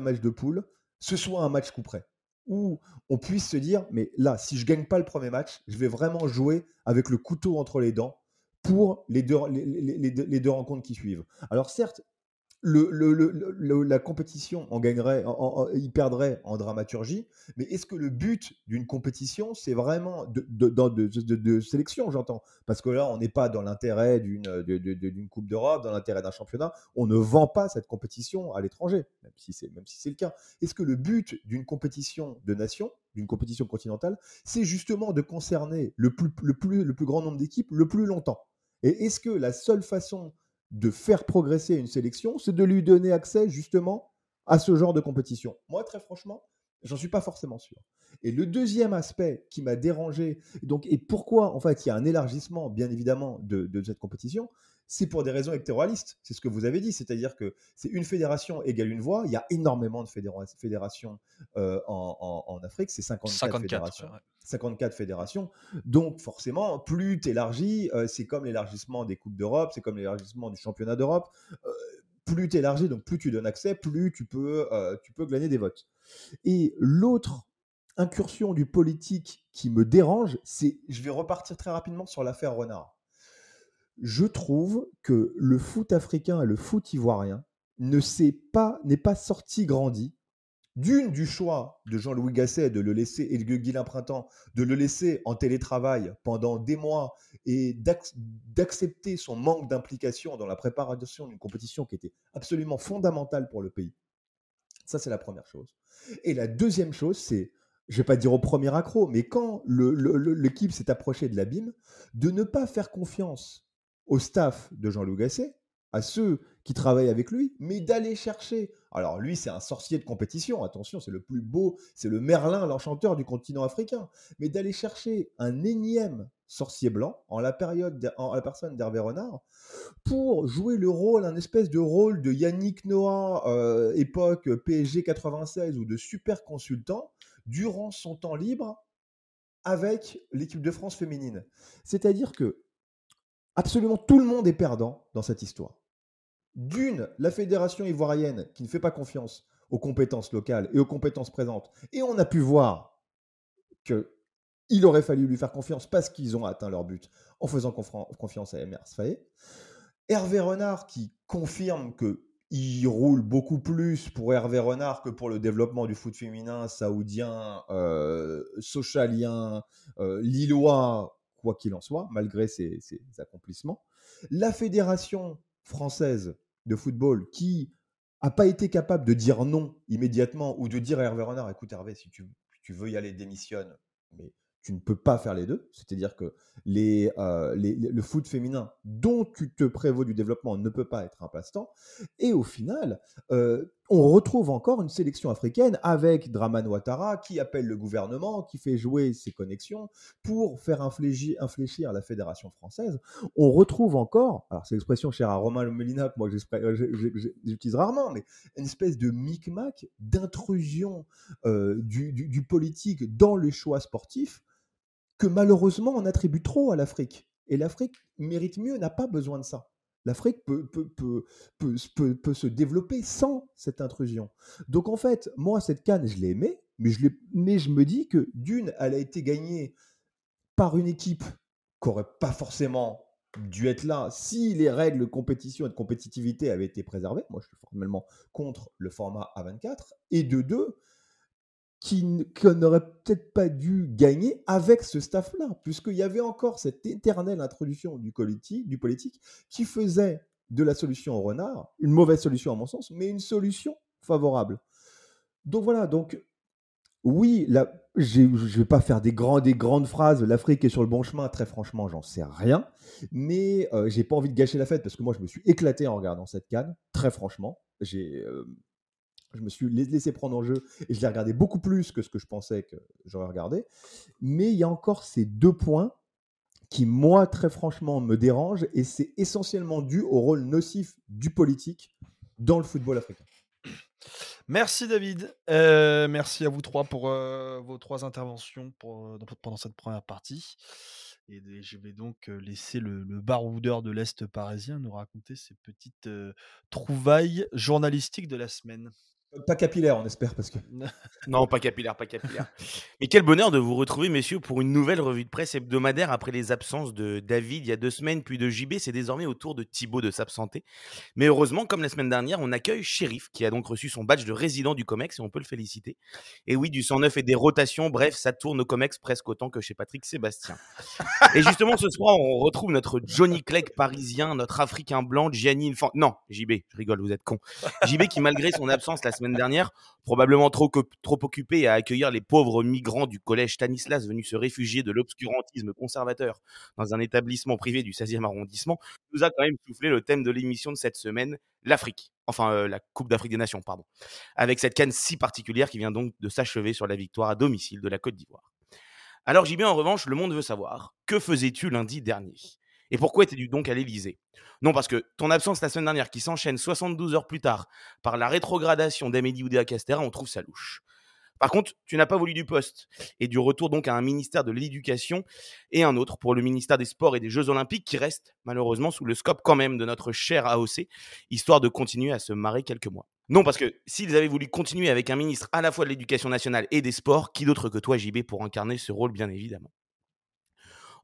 [SPEAKER 4] match de poule, ce soit un match coup près. Où on puisse se dire, mais là, si je gagne pas le premier match, je vais vraiment jouer avec le couteau entre les dents pour les deux rencontres qui suivent. Alors certes, la compétition en gagnerait, il perdrait en dramaturgie, mais est-ce que le but d'une compétition, c'est vraiment de, sélection, j'entends? Parce que là, on n'est pas dans l'intérêt d'une, Coupe d'Europe, dans l'intérêt d'un championnat. On ne vend pas cette compétition à l'étranger, même si c'est, le cas. Est-ce que le but d'une compétition de nation, d'une compétition continentale, c'est justement de concerner le plus grand nombre d'équipes le plus longtemps? Et est-ce que la seule façon de faire progresser une sélection, c'est de lui donner accès justement à ce genre de compétition. Moi, très franchement, j'en suis pas forcément sûr. Et le deuxième aspect qui m'a dérangé, donc, et pourquoi en fait il y a un élargissement, bien évidemment, de, cette compétition, c'est pour des raisons électoralistes. C'est ce que vous avez dit, c'est-à-dire que c'est une fédération égale une voix. Il y a énormément de fédérations euh, en, Afrique, c'est 54, fédérations. 54 fédérations. Donc forcément, plus tu élargis, euh, c'est comme l'élargissement des Coupes d'Europe, c'est comme l'élargissement du championnat d'Europe. Euh, plus tu élargis, donc plus tu donnes accès, plus tu peux, tu peux glaner des votes. Et l'autre incursion du politique qui me dérange, c'est, je vais repartir très rapidement sur l'affaire Renard je trouve que le foot africain et le foot ivoirien ne s'est pas, n'est pas sorti grandi d'une du choix de Jean-Louis Gasset de le laisser et de Guilain Printemps de le laisser en télétravail pendant des mois et d'accepter son manque d'implication dans la préparation d'une compétition qui était absolument fondamentale pour le pays. Ça, c'est la première chose. Et la deuxième chose, c'est, je vais pas dire au premier accro, mais quand l'équipe s'est approchée de l'abîme, de ne pas faire confiance au staff de Jean-Loup Gasset, à ceux qui travaillent avec lui, mais d'aller chercher. Alors lui, c'est un sorcier de compétition, attention, c'est le plus beau, c'est le Merlin, l'enchanteur du continent africain, mais d'aller chercher un énième sorcier blanc en la, période, en la personne d'Hervé Renard pour jouer le rôle, un espèce de rôle de Yannick Noah, euh, époque PSG 96 ou de super consultant, durant son temps libre avec l'équipe de France féminine. C'est-à-dire que Absolument tout le monde est perdant dans cette histoire. D'une, la fédération ivoirienne qui ne fait pas confiance aux compétences locales et aux compétences présentes. Et on a pu voir qu'il aurait fallu lui faire confiance parce qu'ils ont atteint leur but en faisant confiance à Faye. Hervé Renard qui confirme qu'il roule beaucoup plus pour Hervé Renard que pour le développement du foot féminin saoudien, euh, socialien, euh, lillois quoi qu'il en soit, malgré ses, accomplissements. La fédération française de football qui n'a pas été capable de dire non immédiatement ou de dire à Hervé Renard, écoute Hervé, si tu, veux y aller, démissionne. Mais tu ne peux pas faire les deux. C'est-à-dire que euh, le foot féminin dont tu te prévaux du développement ne peut pas être un passe-temps. Et au final, euh, on retrouve encore une sélection africaine avec Draman Ouattara qui appelle le gouvernement, qui fait jouer ses connexions pour faire infléchir, la fédération française. On retrouve encore, alors c'est l'expression chère à Romain Melina que moi j'utilise rarement, mais une espèce de micmac d'intrusion euh, du, du politique dans les choix sportifs que malheureusement on attribue trop à l'Afrique. Et l'Afrique mérite mieux, n'a pas besoin de ça. L'Afrique peut, peut, peut, peut, se développer sans cette intrusion. Donc en fait, moi, cette canne, je l'ai aimée, mais je, mais je me dis que d'une, elle a été gagnée par une équipe qui n'aurait pas forcément dû être là si les règles de compétition et de compétitivité avaient été préservées. Moi, je suis formellement contre le format A24. Et de deux, qui n'aurait peut-être pas dû gagner avec ce staff-là, puisqu'il y avait encore cette éternelle introduction du politique, du politique qui faisait de la solution au renard, une mauvaise solution à mon sens, mais une solution favorable. Donc voilà, donc oui, je ne vais pas faire des grandes phrases, l'Afrique est sur le bon chemin, très franchement, j'en sais rien, mais euh, j'ai pas envie de gâcher la fête parce que moi, je me suis éclaté en regardant cette canne, très franchement. J'ai euh, je me suis laissé prendre en jeu et je l'ai regardé beaucoup plus que ce que je pensais que j'aurais regardé. Mais il y a encore ces deux points qui, moi, très franchement, me dérangent et c'est essentiellement dû au rôle nocif du politique dans le football africain.
[SPEAKER 1] Merci David. Euh, merci à vous trois pour euh, vos trois interventions euh, pendant cette première partie. Et je vais donc laisser le, baroudeur de l'Est parisien nous raconter ses petites trouvailles journalistiques de la semaine.
[SPEAKER 4] Pas capillaire, on espère, parce que.
[SPEAKER 5] non, pas capillaire, pas capillaire. Mais quel bonheur de vous retrouver, messieurs, pour une nouvelle revue de presse hebdomadaire après les absences de David il y a deux semaines, puis de JB. C'est désormais au tour de Thibaut de s'absenter. Mais heureusement, comme la semaine dernière, on accueille Shérif, qui a donc reçu son badge de résident du COMEX, et on peut le féliciter. Et oui, du 109 et des rotations, bref, ça tourne au COMEX presque autant que chez Patrick Sébastien. et justement, ce soir, on retrouve notre Johnny Clegg parisien, notre Africain blanc, Gianni Non, JB, je rigole, vous êtes con. JB qui, malgré son absence la semaine dernière, probablement trop, occupé à accueillir les pauvres migrants du collège Stanislas venus se réfugier de l'obscurantisme conservateur dans un établissement privé du 16e arrondissement, nous a quand même soufflé le thème de l'émission de cette semaine, l'Afrique. Enfin, euh, la Coupe d'Afrique des Nations, pardon. Avec cette canne si particulière qui vient donc de s'achever sur la victoire à domicile de la Côte d'Ivoire. Alors j'y en revanche, le monde veut savoir, que faisais-tu lundi dernier? Et pourquoi étais-tu donc à l'Élysée? Non, parce que ton absence la semaine dernière, qui s'enchaîne 72 heures plus tard par la rétrogradation d'Amélie Oudéa Castera, on trouve ça louche. Par contre, tu n'as pas voulu du poste et du retour donc à un ministère de l'Éducation et un autre pour le ministère des Sports et des Jeux Olympiques qui reste malheureusement sous le scope quand même de notre cher AOC, histoire de continuer à se marrer quelques mois. Non, parce que s'ils avaient voulu continuer avec un ministre à la fois de l'Éducation nationale et des Sports, qui d'autre que toi, JB, pour incarner ce rôle, bien évidemment?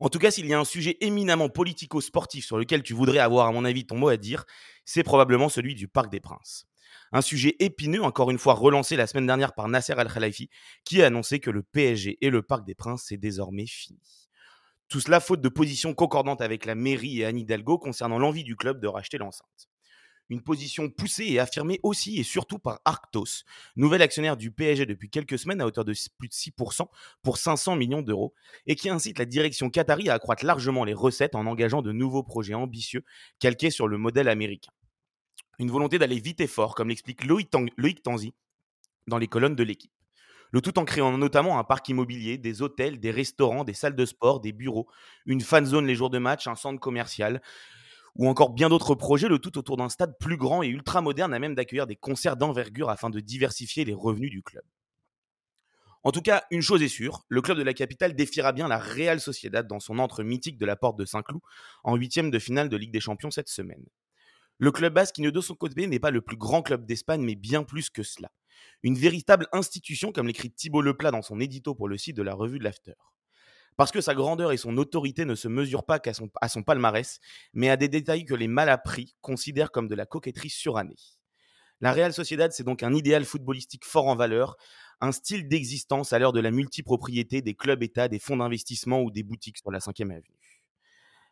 [SPEAKER 5] En tout cas, s'il y a un sujet éminemment politico-sportif sur lequel tu voudrais avoir, à mon avis, ton mot à dire, c'est probablement celui du Parc des Princes. Un sujet épineux, encore une fois relancé la semaine dernière par Nasser Al-Khalifi, qui a annoncé que le PSG et le Parc des Princes, c'est désormais fini. Tout cela faute de positions concordantes avec la mairie et Anne Hidalgo concernant l'envie du club de racheter l'enceinte une position poussée et affirmée aussi et surtout par Arctos, nouvel actionnaire du PSG depuis quelques semaines à hauteur de plus de 6% pour 500 millions d'euros, et qui incite la direction qatari à accroître largement les recettes en engageant de nouveaux projets ambitieux calqués sur le modèle américain. Une volonté d'aller vite et fort, comme l'explique Loïc, Tanzi dans les colonnes de l'équipe. Le tout en créant notamment un parc immobilier, des hôtels, des restaurants, des salles de sport, des bureaux, une fan zone les jours de match, un centre commercial, ou encore bien d'autres projets, le tout autour d'un stade plus grand et ultra moderne à même d'accueillir des concerts d'envergure afin de diversifier les revenus du club. En tout cas, une chose est sûre, le club de la capitale défiera bien la Real Sociedad dans son entre mythique de la porte de Saint-Cloud en huitième de finale de Ligue des Champions cette semaine. Le club basque qui de son côté n'est pas le plus grand club d'Espagne, mais bien plus que cela. Une véritable institution, comme l'écrit Thibault Leplat dans son édito pour le site de la revue de l'After. Parce que sa grandeur et son autorité ne se mesurent pas qu'à son, palmarès, mais à des détails que les mal appris considèrent comme de la coquetterie surannée. La Real Sociedad, c'est donc un idéal footballistique fort en valeur, un style d'existence à l'heure de la multipropriété des clubs-États, des fonds d'investissement ou des boutiques sur la 5e avenue.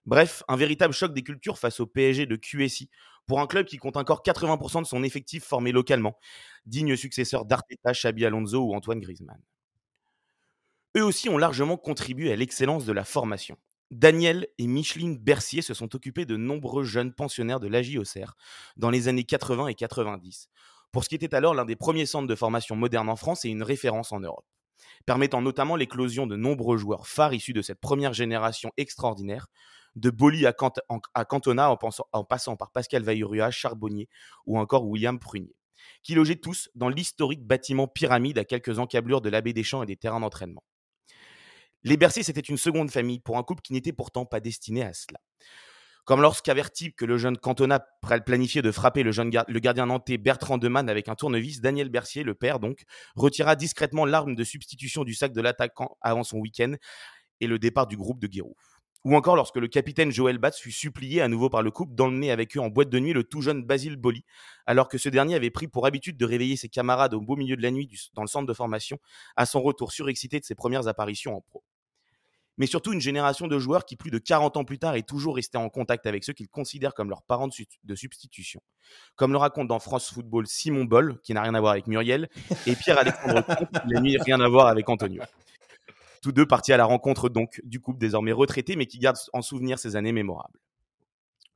[SPEAKER 5] Bref, un véritable choc des cultures face au PSG de QSI, pour un club qui compte encore 80% de son effectif formé localement, digne successeur d'Arteta, Xabi Alonso ou Antoine Griezmann. Eux aussi ont largement contribué à l'excellence de la formation. Daniel et Micheline Bercier se sont occupés de nombreux jeunes pensionnaires de l'AJOCR dans les années 80 et 90, pour ce qui était alors l'un des premiers centres de formation moderne en France et une référence en Europe, permettant notamment l'éclosion de nombreux joueurs phares issus de cette première génération extraordinaire, de Boli à, Cantona en, passant par Pascal Vaillurua, Charbonnier ou encore William Prunier, qui logeaient tous dans l'historique bâtiment pyramide à quelques encablures de l'abbé des Champs et des terrains d'entraînement. Les Berciers, c'était une seconde famille pour un couple qui n'était pourtant pas destiné à cela. Comme lorsqu'averti que le jeune Cantona planifiait de frapper le, gardien nantais Bertrand Demann avec un tournevis, Daniel Bercier, le père donc, retira discrètement l'arme de substitution du sac de l'attaquant avant son week-end et le départ du groupe de Guérou. Ou encore lorsque le capitaine Joël Batz fut supplié à nouveau par le couple d'emmener avec eux en boîte de nuit le tout jeune Basile Boli, alors que ce dernier avait pris pour habitude de réveiller ses camarades au beau milieu de la nuit dans le centre de formation, à son retour surexcité de ses premières apparitions en pro mais surtout une génération de joueurs qui, plus de 40 ans plus tard, est toujours resté en contact avec ceux qu'ils considèrent comme leurs parents de, substitution. Comme le raconte dans France Football Simon Boll, qui n'a rien à voir avec Muriel, et Pierre-Alexandre Comte, qui n'a rien à voir avec Antonio. Tous deux partis à la rencontre donc du couple désormais retraité, mais qui garde en souvenir ces années mémorables.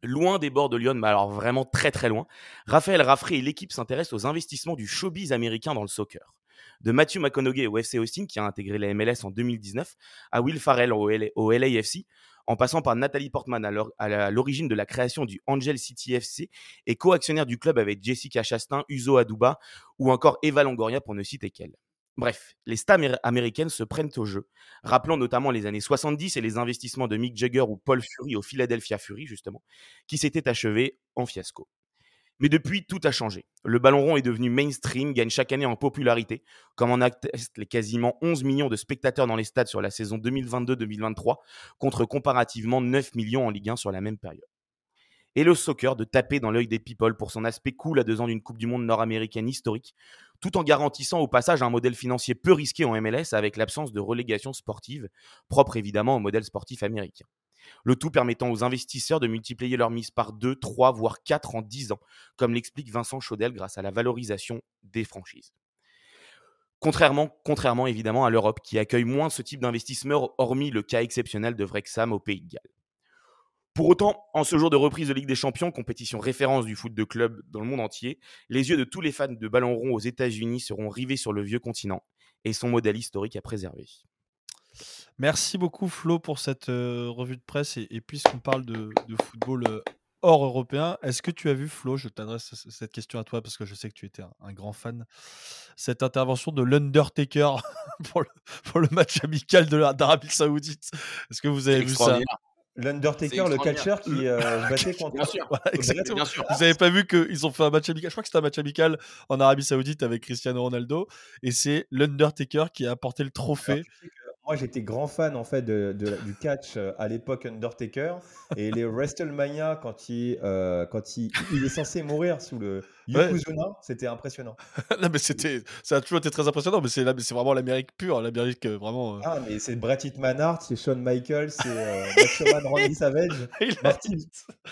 [SPEAKER 5] Loin des bords de Lyon, mais alors vraiment très très loin, Raphaël Raffray et l'équipe s'intéressent aux investissements du showbiz américain dans le soccer de Matthew McConaughey au FC Austin, qui a intégré la MLS en 2019, à Will Farrell au, au LAFC, en passant par Nathalie Portman à l'origine de la création du Angel City FC et co-actionnaire du club avec Jessica Chastain, Uzo Aduba ou encore Eva Longoria pour ne citer qu'elle. Bref, les stars américaines se prennent au jeu, rappelant notamment les années 70 et les investissements de Mick Jagger ou Paul Fury au Philadelphia Fury, justement, qui s'étaient achevés en fiasco. Mais depuis, tout a changé. Le ballon rond est devenu mainstream, gagne chaque année en popularité, comme en attestent les quasiment 11 millions de spectateurs dans les stades sur la saison 2022-2023, contre comparativement 9 millions en Ligue 1 sur la même période et le soccer de taper dans l'œil des people pour son aspect cool à deux ans d'une Coupe du Monde nord-américaine historique, tout en garantissant au passage un modèle financier peu risqué en MLS avec l'absence de relégation sportive, propre évidemment au modèle sportif américain. Le tout permettant aux investisseurs de multiplier leur mise par 2, 3, voire 4 en 10 ans, comme l'explique Vincent Chaudel grâce à la valorisation des franchises. Contrairement, contrairement évidemment à l'Europe, qui accueille moins ce type d'investissement, hormis le cas exceptionnel de Wrexham au Pays de Galles. Pour autant, en ce jour de reprise de Ligue des Champions, compétition référence du foot de club dans le monde entier, les yeux de tous les fans de ballon rond aux États-Unis seront rivés sur le vieux continent et son modèle historique à préserver.
[SPEAKER 1] Merci beaucoup Flo pour cette euh, revue de presse et, puisqu'on parle de, football euh, hors européen, est-ce que tu as vu Flo, je t'adresse cette question à toi parce que je sais que tu étais un, grand fan, cette intervention de l'Undertaker pour, le, match amical d'Arabie Saoudite? Est-ce que vous avez vu ça?
[SPEAKER 4] L'Undertaker, le catcheur qui euh, battait contre.
[SPEAKER 5] Bien sûr.
[SPEAKER 1] exactement. Vous n'avez pas vu qu'ils ont fait un match amical? Je crois que c'était un match amical en Arabie Saoudite avec Cristiano Ronaldo. Et c'est l'Undertaker qui a apporté le trophée.
[SPEAKER 4] Moi, j'étais grand fan en fait de, du catch euh, à l'époque Undertaker. Et les WrestleMania quand il euh, quand il, il, est censé mourir sous le Yokozuna, c'était impressionnant.
[SPEAKER 1] non, mais c'était, ça a toujours été très impressionnant, mais c'est, c'est vraiment l'Amérique pure, l'Amérique euh, vraiment.
[SPEAKER 4] Euh. Ah, mais c'est Brett Hitman c'est Shawn Michaels, c'est euh, Randy Savage, Martin,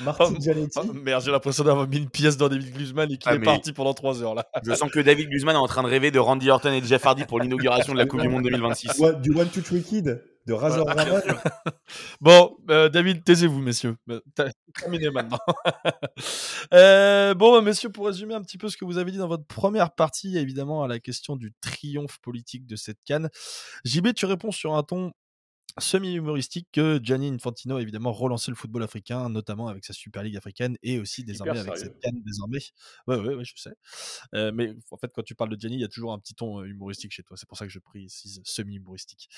[SPEAKER 4] Martin oh,
[SPEAKER 1] oh, merde, j'ai l'impression d'avoir mis une pièce dans David Guzman et qu'il ah, est parti pendant 3 heures là.
[SPEAKER 5] Je sens que David Guzman est en train de rêver de Randy Orton et de Jeff Hardy pour l'inauguration de la Coupe du Monde 2026.
[SPEAKER 4] du One Two Three Kid de Razor Ramon.
[SPEAKER 1] bon, euh, David, taisez-vous, messieurs. Bah, terminé maintenant. euh, bon, bah, messieurs, pour résumer un petit peu ce que vous avez dit dans votre première partie, évidemment, à la question du triomphe politique de cette canne. JB, tu réponds sur un ton semi-humoristique que Gianni Infantino a évidemment relancé le football africain, notamment avec sa Super League africaine et aussi désormais avec cette canne désormais. Ouais, ouais, ouais, je sais. Euh, mais en fait, quand tu parles de Gianni, il y a toujours un petit ton euh, humoristique chez toi. C'est pour ça que je précise semi-humoristique.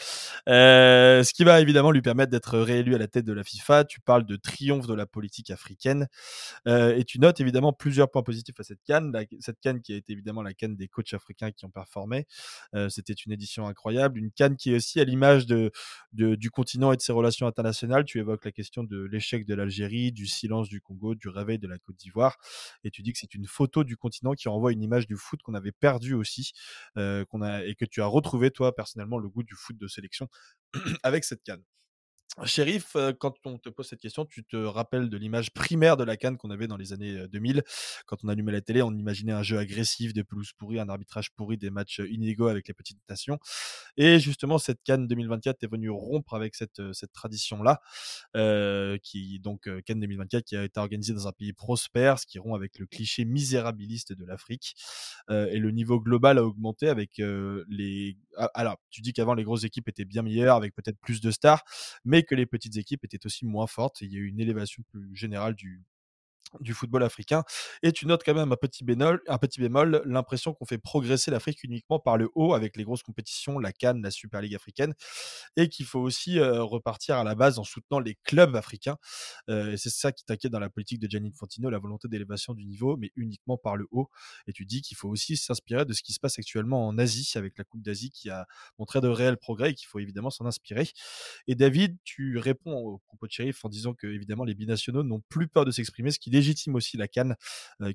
[SPEAKER 1] Euh, ce qui va évidemment lui permettre d'être réélu à la tête de la FIFA. Tu parles de triomphe de la politique africaine et tu notes évidemment plusieurs points positifs à cette canne. cette canne qui a été évidemment la canne des coachs africains qui ont performé. C'était une édition incroyable. Une canne qui est aussi à l'image de, de du continent et de ses relations internationales. Tu évoques la question de l'échec de l'Algérie, du silence du Congo, du réveil de la Côte d'Ivoire. Et tu dis que c'est une photo du continent qui renvoie une image du foot qu'on avait perdu aussi, euh, qu'on a, et que tu as retrouvé, toi, personnellement, le goût du foot de sélection avec cette canne. Shérif, quand on te pose cette question, tu te rappelles de l'image primaire de la Cannes qu'on avait dans les années 2000. Quand on allumait la télé, on imaginait un jeu agressif, des pelouses pourries, un arbitrage pourri, des matchs inégaux avec les petites nations. Et justement, cette Cannes 2024 est venue rompre avec cette, cette tradition-là, qui donc Cannes 2024 qui a été organisée dans un pays prospère, ce qui rompt avec le cliché misérabiliste de l'Afrique. et le niveau global a augmenté avec les. Alors, tu dis qu'avant les grosses équipes étaient bien meilleures, avec peut-être plus de stars, mais que les petites équipes étaient aussi moins fortes. Et il y a eu une élévation plus générale du, du football africain. Et tu notes quand même un petit bémol, un petit bémol l'impression qu'on fait progresser l'Afrique uniquement par le haut avec les grosses compétitions, la Cannes, la Super League africaine, et qu'il faut aussi repartir à la base en soutenant les clubs africains. et c'est ça qui t'inquiète dans la politique de Gianni Infantino, la volonté d'élévation du niveau, mais uniquement par le haut. Et tu dis qu'il faut aussi s'inspirer de ce qui se passe actuellement en Asie, avec la Coupe d'Asie qui a montré de réels progrès et qu'il faut évidemment s'en inspirer. Et David, tu réponds au propos de Sheriff en disant que évidemment les binationaux n'ont plus peur de s'exprimer, ce qui légitime aussi la Cannes,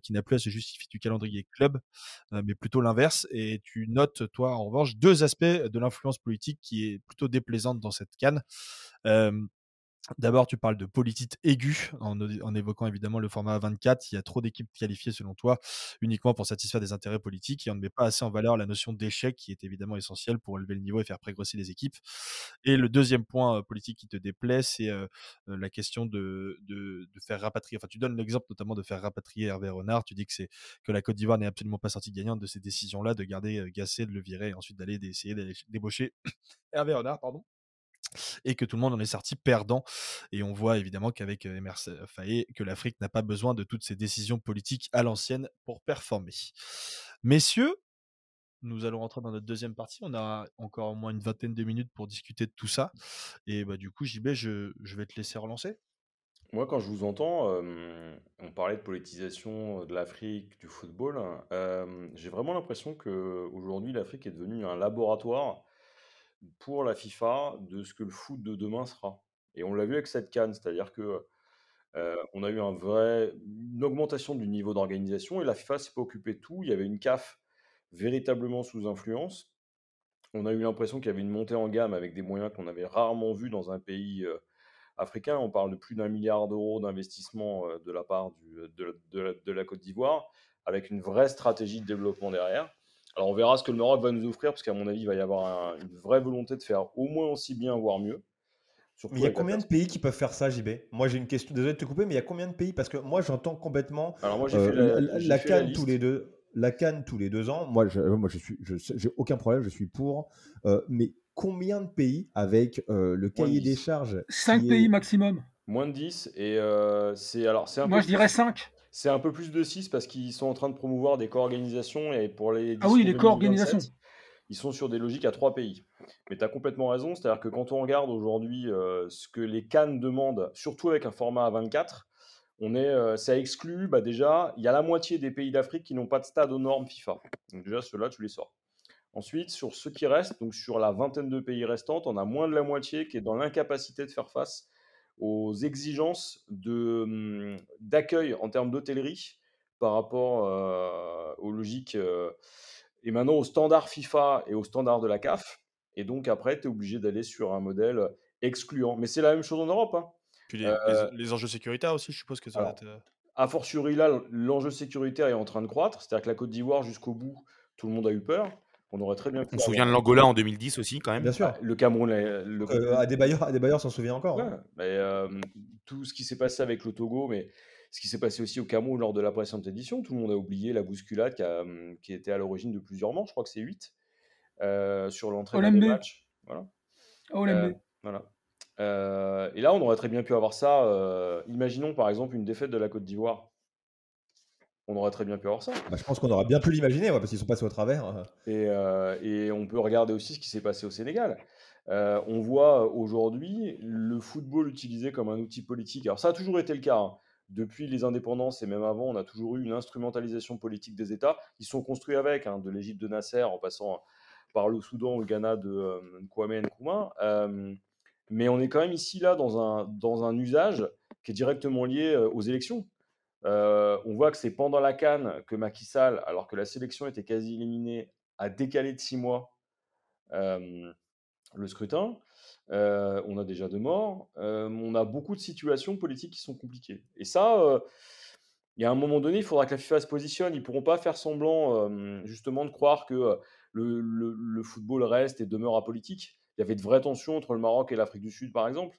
[SPEAKER 1] qui n'a plus à se justifier du calendrier club, mais plutôt l'inverse. Et tu notes, toi, en revanche, deux aspects de l'influence politique qui est plutôt déplaisante dans cette Cannes. D'abord, tu parles de politique aiguë en, évoquant évidemment le format 24. Il y a trop d'équipes qualifiées selon toi uniquement pour satisfaire des intérêts politiques et on ne met pas assez en valeur la notion d'échec qui est évidemment essentielle pour élever le niveau et faire progresser les équipes. Et le deuxième point politique qui te déplaît, c'est la question de, faire rapatrier. Enfin, tu donnes l'exemple notamment de faire rapatrier Hervé Renard. Tu dis que c'est que la Côte d'Ivoire n'est absolument pas sortie gagnante de ces décisions-là, de garder Gassé, de le virer et ensuite d'aller essayer débaucher Hervé Renard, pardon et que tout le monde en est sorti perdant. Et on voit évidemment qu'avec Emerson Faye, que l'Afrique n'a pas besoin de toutes ces décisions politiques à l'ancienne pour performer. Messieurs, nous allons rentrer dans notre deuxième partie. On a encore au moins une vingtaine de minutes pour discuter de tout ça. Et bah, du coup, JB, je, je vais te laisser relancer.
[SPEAKER 3] Moi, quand je vous entends, on parlait de politisation de l'Afrique, du football. j'ai vraiment l'impression qu'aujourd'hui, l'Afrique est devenue un laboratoire pour la FIFA de ce que le foot de demain sera. Et on l'a vu avec cette canne, c'est-à-dire que on a eu un vrai, une augmentation du niveau d'organisation et la FIFA s'est pas occupée de tout. Il y avait une CAF véritablement sous influence. On a eu l'impression qu'il y avait une montée en gamme avec des moyens qu'on avait rarement vus dans un pays africain. On parle de plus d'un milliard d'euros d'investissement euh, de la part euh, de, la, Côte d'Ivoire, avec une vraie stratégie de développement derrière. Alors on verra ce que le Maroc va nous offrir, parce qu'à mon avis, il va y avoir une vraie volonté de faire au moins aussi bien, voire mieux.
[SPEAKER 4] mais il y a combien de pays qui peuvent faire ça, JB Moi, j'ai une question. Désolé de te couper, mais il y a combien de pays? Parce que moi, j'entends complètement
[SPEAKER 3] Alors moi, j'ai fait euh, la,
[SPEAKER 4] la, canne tous les deux. La canne tous les deux ans. Moi, je, moi, je suis, j'ai aucun problème. Je suis pour. mais combien de pays avec euh, le cahier des charges
[SPEAKER 2] 5 pays maximum.
[SPEAKER 3] Moins de 10. Et euh, c'est alors c'est
[SPEAKER 2] Moi, je dirais 5.
[SPEAKER 3] C'est un peu plus de 6 parce qu'ils sont en train de promouvoir des co-organisations et pour les.
[SPEAKER 2] Ah oui, les co-organisations.
[SPEAKER 3] Ils sont sur des logiques à 3 pays. Mais tu as complètement raison. C'est-à-dire que quand on regarde aujourd'hui euh, ce que les Cannes demandent, surtout avec un format à 24, on est, ça exclut bah déjà, il y a la moitié des pays d'Afrique qui n'ont pas de stade aux normes FIFA. Donc déjà, ceux-là, tu les sors. Ensuite, sur ceux qui restent, donc sur la vingtaine de pays restantes, on a moins de la moitié qui est dans l'incapacité de faire face aux exigences hum, d'accueil en termes d'hôtellerie par rapport euh, aux logiques euh, et maintenant aux standards FIFA et aux standards de la CAF. Et donc après, tu es obligé d'aller sur un modèle excluant. Mais c'est la même chose en Europe. Hein.
[SPEAKER 1] Puis euh, les, enjeux sécuritaires aussi, je suppose que ça va être...
[SPEAKER 3] A fortiori, là, l'enjeu sécuritaire est en train de croître. C'est-à-dire que la Côte d'Ivoire, jusqu'au bout, tout le monde a eu peur. On aurait très bien
[SPEAKER 5] On se souvient de l'Angola en 2010 aussi, quand même.
[SPEAKER 4] Bien sûr.
[SPEAKER 3] Ah, le Cameroun. Le...
[SPEAKER 4] Euh, à des bailleurs, s'en souvient encore.
[SPEAKER 3] Hein. mais, euh, tout ce qui s'est passé avec le Togo, mais ce qui s'est passé aussi au Cameroun lors de la précédente édition, tout le monde a oublié la bousculade qui, a, qui était à l'origine de plusieurs morts, je crois que c'est 8, euh, sur l'entrée des matchs. Voilà. voilà. et là, on aurait très bien pu avoir ça. imaginons par exemple une défaite de la Côte d'Ivoire on aurait très bien pu avoir ça.
[SPEAKER 4] Bah, je pense qu'on aurait bien pu l'imaginer, parce qu'ils sont passés au travers.
[SPEAKER 3] Hein. Euh, et, on peut regarder aussi ce qui s'est passé au Sénégal. Euh, on voit aujourd'hui le football utilisé comme un outil politique. Alors ça a toujours été le cas. Hein. Depuis les indépendances et même avant, on a toujours eu une instrumentalisation politique des États. Ils sont construits avec, hein, de l'Égypte de Nasser en passant par le Soudan ou le Ghana de euh, Kwame Nkrumah. mais on est quand même ici, là, dans un, dans un usage qui est directement lié aux élections. Euh, on voit que c'est pendant la Cannes que Macky Sall, alors que la sélection était quasi éliminée, a décalé de six mois le scrutin. Euh, on a déjà deux morts. on a beaucoup de situations politiques qui sont compliquées. Et ça, euh, il y a un moment donné, il faudra que la FIFA se positionne. Ils ne pourront pas faire semblant, justement, de croire que le, le, football reste et demeure apolitique. Il y avait de vraies tensions entre le Maroc et l'Afrique du Sud, par exemple.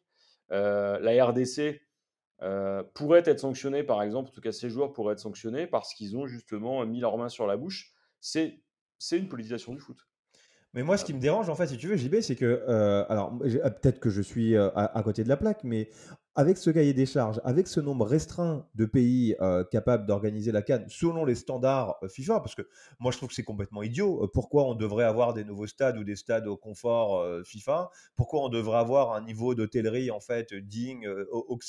[SPEAKER 3] la RDC, euh, pourraient être sanctionnés, par exemple, en tout cas ces joueurs pourraient être sanctionnés parce qu'ils ont justement mis leurs mains sur la bouche. C'est une politisation du foot.
[SPEAKER 4] Mais moi, ce qui me dérange, en fait, si tu veux, JB, c'est que, euh, alors, peut-être que je suis euh, à, côté de la plaque, mais avec ce cahier des charges, avec ce nombre restreint de pays euh, capables d'organiser la Cannes selon les standards euh, FIFA, parce que moi je trouve que c'est complètement idiot. Euh, pourquoi on devrait avoir des nouveaux stades ou des stades au confort FIFA? Pourquoi on devrait avoir un niveau d'hôtellerie en fait digne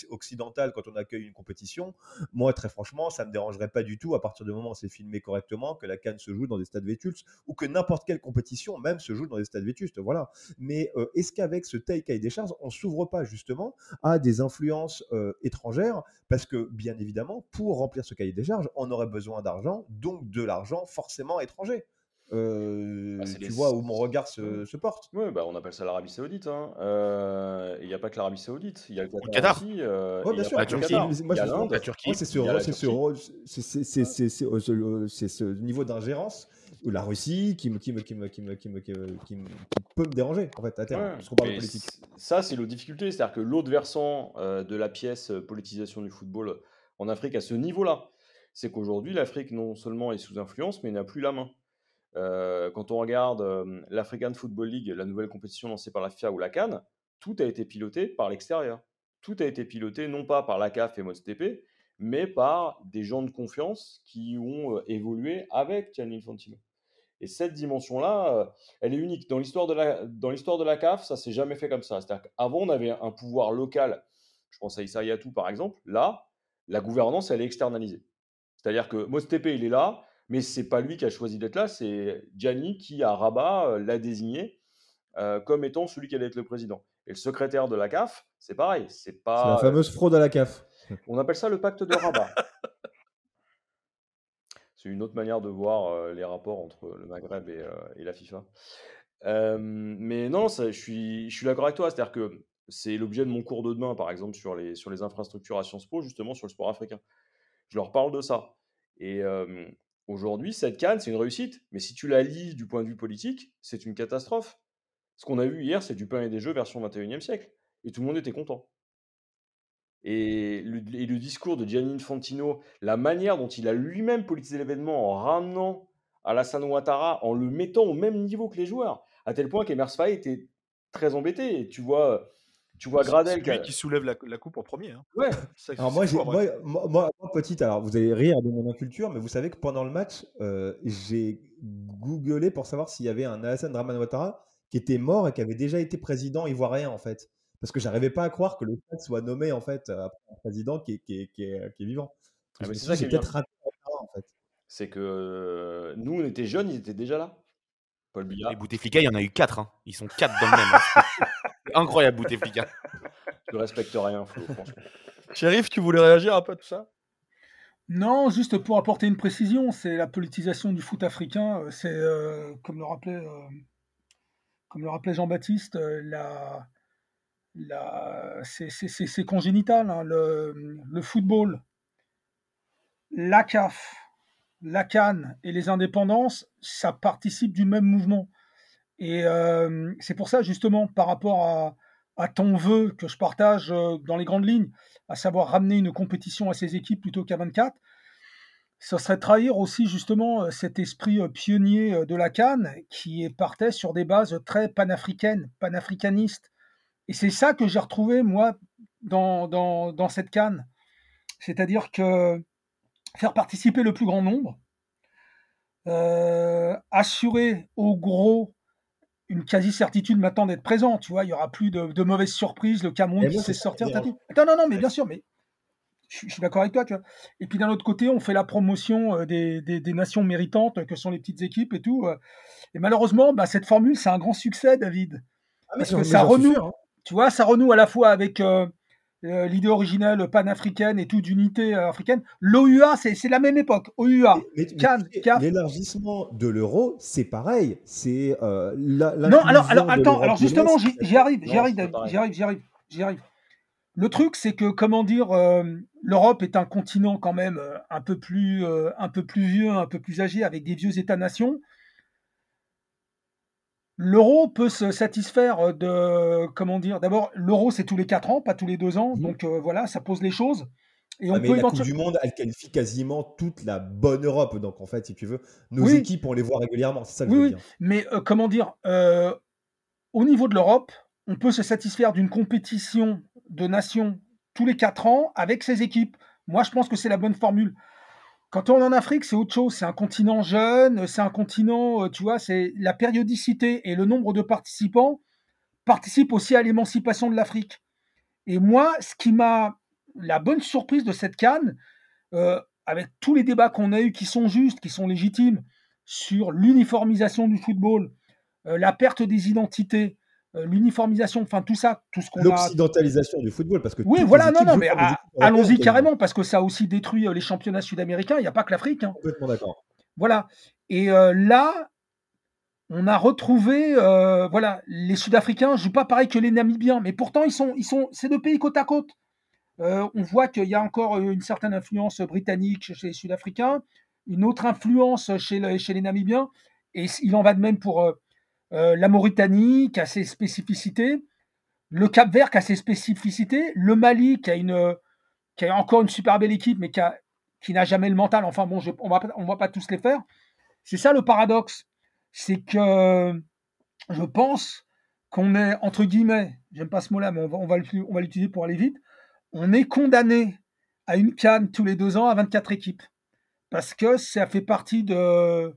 [SPEAKER 4] occidental quand on accueille une compétition? Moi, très franchement, ça me dérangerait pas du tout à partir du moment où c'est filmé correctement que la Cannes se joue dans des stades vétustes ou que n'importe quelle compétition même se joue dans des stades vétustes. Voilà. Mais est-ce qu'avec ce tel cahier des charges, on s'ouvre pas justement à des influences influence euh, étrangère, parce que bien évidemment, pour remplir ce cahier des charges, on aurait besoin d'argent, donc de l'argent forcément étranger. Euh, bah, tu vois où mon regard se, porte.
[SPEAKER 3] Oui, bah, on appelle ça l'Arabie Saoudite. Hein. Euh, il n'y a pas que l'Arabie Saoudite, il y a le Qatar. Aussi,
[SPEAKER 4] bien sûr. La Turquie, la Turquie. C'est ce, niveau d'ingérence ou la Russie qui me, qui me, qui me, qui me, qui me, qui peut me déranger en fait à terme, qu'on parle de politique.
[SPEAKER 3] Ça, c'est l'autre difficulté, c'est-à-dire que l'autre versant euh, de la pièce euh, politisation du football en Afrique à ce niveau-là, c'est qu'aujourd'hui l'Afrique non seulement est sous influence, mais n'a plus la main. Euh, quand on regarde l'African Football League, la nouvelle compétition lancée par la FIA ou la Cannes, tout a été piloté par l'extérieur. Tout a été piloté non pas par la CAF et MOSTP, mais par des gens de confiance qui ont évolué avec Gianni Infantino. Et cette dimension-là, elle est unique. Dans l'histoire de la, dans l'histoire de la CAF, ça s'est jamais fait comme ça. C'est-à-dire qu'avant, on avait un pouvoir local. Je pense à Issa Yatou, par exemple. Là, la gouvernance, elle est externalisée. C'est-à-dire que Mostepe, il est là, mais c'est pas lui qui a choisi d'être là, c'est Gianni qui, à Rabat, l'a désigné comme étant celui qui allait être le président. Et le secrétaire de la CAF, c'est pareil. C'est pas.
[SPEAKER 4] la fameuse fraude à la CAF.
[SPEAKER 3] On appelle ça le pacte de Rabat. c'est une autre manière de voir les rapports entre le Maghreb et, la FIFA. mais non, je suis, d'accord avec toi. C'est-à-dire que c'est l'objet de mon cours de demain, par exemple, sur les, sur les infrastructures à Sciences Po, justement sur le sport africain. Je leur parle de ça. Et aujourd'hui, cette canne, c'est une réussite. Mais si tu la lis du point de vue politique, c'est une catastrophe. Ce qu'on a vu hier, c'est du pain et des jeux version 21e siècle. Et tout le monde était content. Et le, discours de Gianni Infantino, la manière dont il a lui-même politisé l'événement en ramenant Alassane Ouattara, en le mettant au même niveau que les joueurs, à tel point qu'Emers Faye était très embêté. Et tu vois, tu vois Gradel.
[SPEAKER 1] Lui qui soulève la, coupe en premier. Hein.
[SPEAKER 3] Ouais.
[SPEAKER 4] alors moi, moi, moi, petite, alors vous allez rire de mon inculture, mais vous savez que pendant le match, euh, j'ai googlé pour savoir s'il y avait un Alassane Draman Ouattara qui était mort et qui avait déjà été président ivoirien en fait. Parce que j'arrivais pas à croire que le fait soit nommé en fait un président qui est, qui qui est, vivant.
[SPEAKER 3] Ah, c'est ça qui est peut-être en fait. C'est que euh, nous on était jeunes, ils étaient déjà là.
[SPEAKER 5] Paul Biya. Les Bouteflika, il y en a eu quatre. Hein. Ils sont quatre dans le même. Hein. Incroyable Bouteflika.
[SPEAKER 3] Je respecte rien, Flo, franchement.
[SPEAKER 1] Shérif, tu voulais réagir un peu à tout ça?
[SPEAKER 2] Non, juste pour apporter une précision, c'est la politisation du foot africain. Euh, c'est, euh, comme le rappelait comme le rappelait Jean-Baptiste, euh, la, c'est congénital. Hein, le, football, la CAF, la Cannes et les indépendances, ça participe du même mouvement. Et euh, c'est pour ça, justement, par rapport à, ton vœu que je partage euh, dans les grandes lignes, à savoir ramener une compétition à ces équipes plutôt qu'à 24, ce serait trahir aussi justement euh, cet esprit pionnier de la Cannes qui partait sur des bases très panafricaines, panafricanistes. Et c'est ça que j'ai retrouvé moi dans, dans, cette Cannes. C'est-à-dire que faire participer le plus grand nombre, assurer au gros une quasi-certitude maintenant d'être présent, tu vois, il y aura plus de, mauvaises surprises, le Cameroun qui sait sortir. Attends, non, non, mais bien sûr, mais je, suis d'accord avec toi, tu vois. Et puis d'un autre côté, on fait la promotion euh, des, des, nations méritantes que sont les petites équipes et tout. Euh. Et malheureusement, bah, cette formule, c'est un grand succès, David. Ah, parce que ça renoue, hein. Tu vois, ça renoue à la fois avec euh, l'idée originelle panafricaine et tout d'unité africaine. L'OUA, c'est la même époque. OUA,
[SPEAKER 4] L'élargissement de l'euro, c'est pareil. C'est
[SPEAKER 2] Non, alors, alors attends, alors justement, j'y arrive, j'y arrive, j'y arrive, j'y arrive, j'y arrive. Le truc, c'est que, comment dire, euh, l'Europe est un continent quand même euh, un peu, plus, euh, un peu plus vieux, un peu plus âgé, avec des vieux États-nations. L'euro peut se satisfaire de, comment dire, d'abord, l'euro c'est tous les 4 ans, pas tous les 2 ans, mmh. donc voilà, ça pose les choses.
[SPEAKER 4] Et on peut la Coupe du Monde, elle qualifie quasiment toute la bonne Europe. Donc en fait, si tu veux, nos équipes, on les voit régulièrement. C'est ça que je veux dire.
[SPEAKER 2] Mais comment dire, au niveau de l'Europe, on peut se satisfaire d'une compétition de nations tous les quatre ans avec ses équipes. Moi, je pense que c'est la bonne formule. Quand on est en Afrique, c'est autre chose. C'est un continent jeune, c'est un continent, euh, tu vois, c'est la périodicité et le nombre de participants participent aussi à l'émancipation de l'Afrique. Et moi, ce qui m'a la bonne surprise de cette canne, euh, avec tous les débats qu'on a eus qui sont justes, qui sont légitimes, sur l'uniformisation du football, euh, la perte des identités, l'uniformisation, enfin tout ça, tout ce qu'on a.
[SPEAKER 4] L'occidentalisation du football, parce que.
[SPEAKER 2] Oui, voilà, non, non, mais allons-y carrément, parce que ça a aussi détruit euh, les championnats sud-américains. Il n'y a pas que l'Afrique. Hein.
[SPEAKER 4] Complètement d'accord.
[SPEAKER 2] Voilà. Et euh, là, on a retrouvé, voilà, les Sud-Africains jouent pas pareil que les Namibiens, mais pourtant ils sont, ils sont, c'est deux pays côte à côte. on voit qu'il y a encore une certaine influence britannique chez les Sud-Africains, une autre influence chez, le, chez les Namibiens, et il en va de même pour euh, la Mauritanie qui a ses spécificités, le Cap Vert qui a ses spécificités, le Mali qui a, une, qui a encore une super belle équipe, mais qui, n'a jamais le mental. Enfin bon, on va, on va pas tous les faire. C'est ça le paradoxe. C'est que je pense qu'on est, entre guillemets, j'aime pas ce mot-là, mais on va, on on va l'utiliser pour aller vite, on est condamné à une canne tous les deux ans à 24 équipes. Parce que ça fait partie de,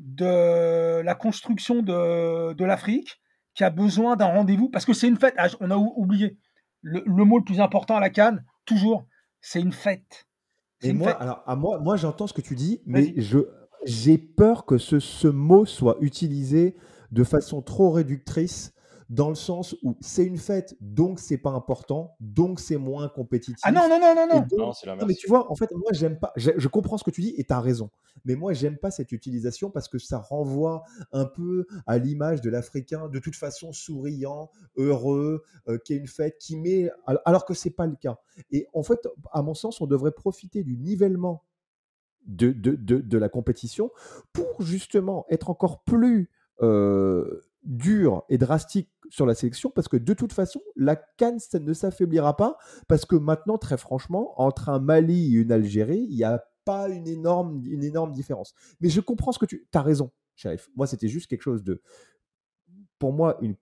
[SPEAKER 2] de la construction de, de l'Afrique qui a besoin d'un rendez-vous parce que c'est une fête. Ah, on a oublié le, mot le plus important à la Cannes, toujours, c'est une fête.
[SPEAKER 4] Et moi, alors, à moi, moi j'entends ce que tu dis, mais je, j'ai peur que ce, ce mot soit utilisé de façon trop réductrice dans le sens où c'est une fête, donc c'est pas important, donc c'est moins compétitif.
[SPEAKER 2] Ah non, non, non, non, non.
[SPEAKER 3] non, c'est la
[SPEAKER 4] mais tu vois, en fait, moi, j'aime pas, je, comprends ce que tu dis et tu as raison. Mais moi, j'aime pas cette utilisation parce que ça renvoie un peu à l'image de l'Africain, de toute façon souriant, heureux, euh, qui est une fête, qui met, alors que c'est pas le cas. Et en fait, à mon sens, on devrait profiter du nivellement de, de, de, de la compétition pour justement être encore plus euh, dur et drastique sur la sélection parce que de toute façon, la Cannes ne s'affaiblira pas parce que maintenant, très franchement, entre un Mali et une Algérie, il n'y a pas une énorme, une énorme différence. Mais je comprends ce que tu as raison, Sheriff. Moi, c'était juste quelque chose de. Pour moi, une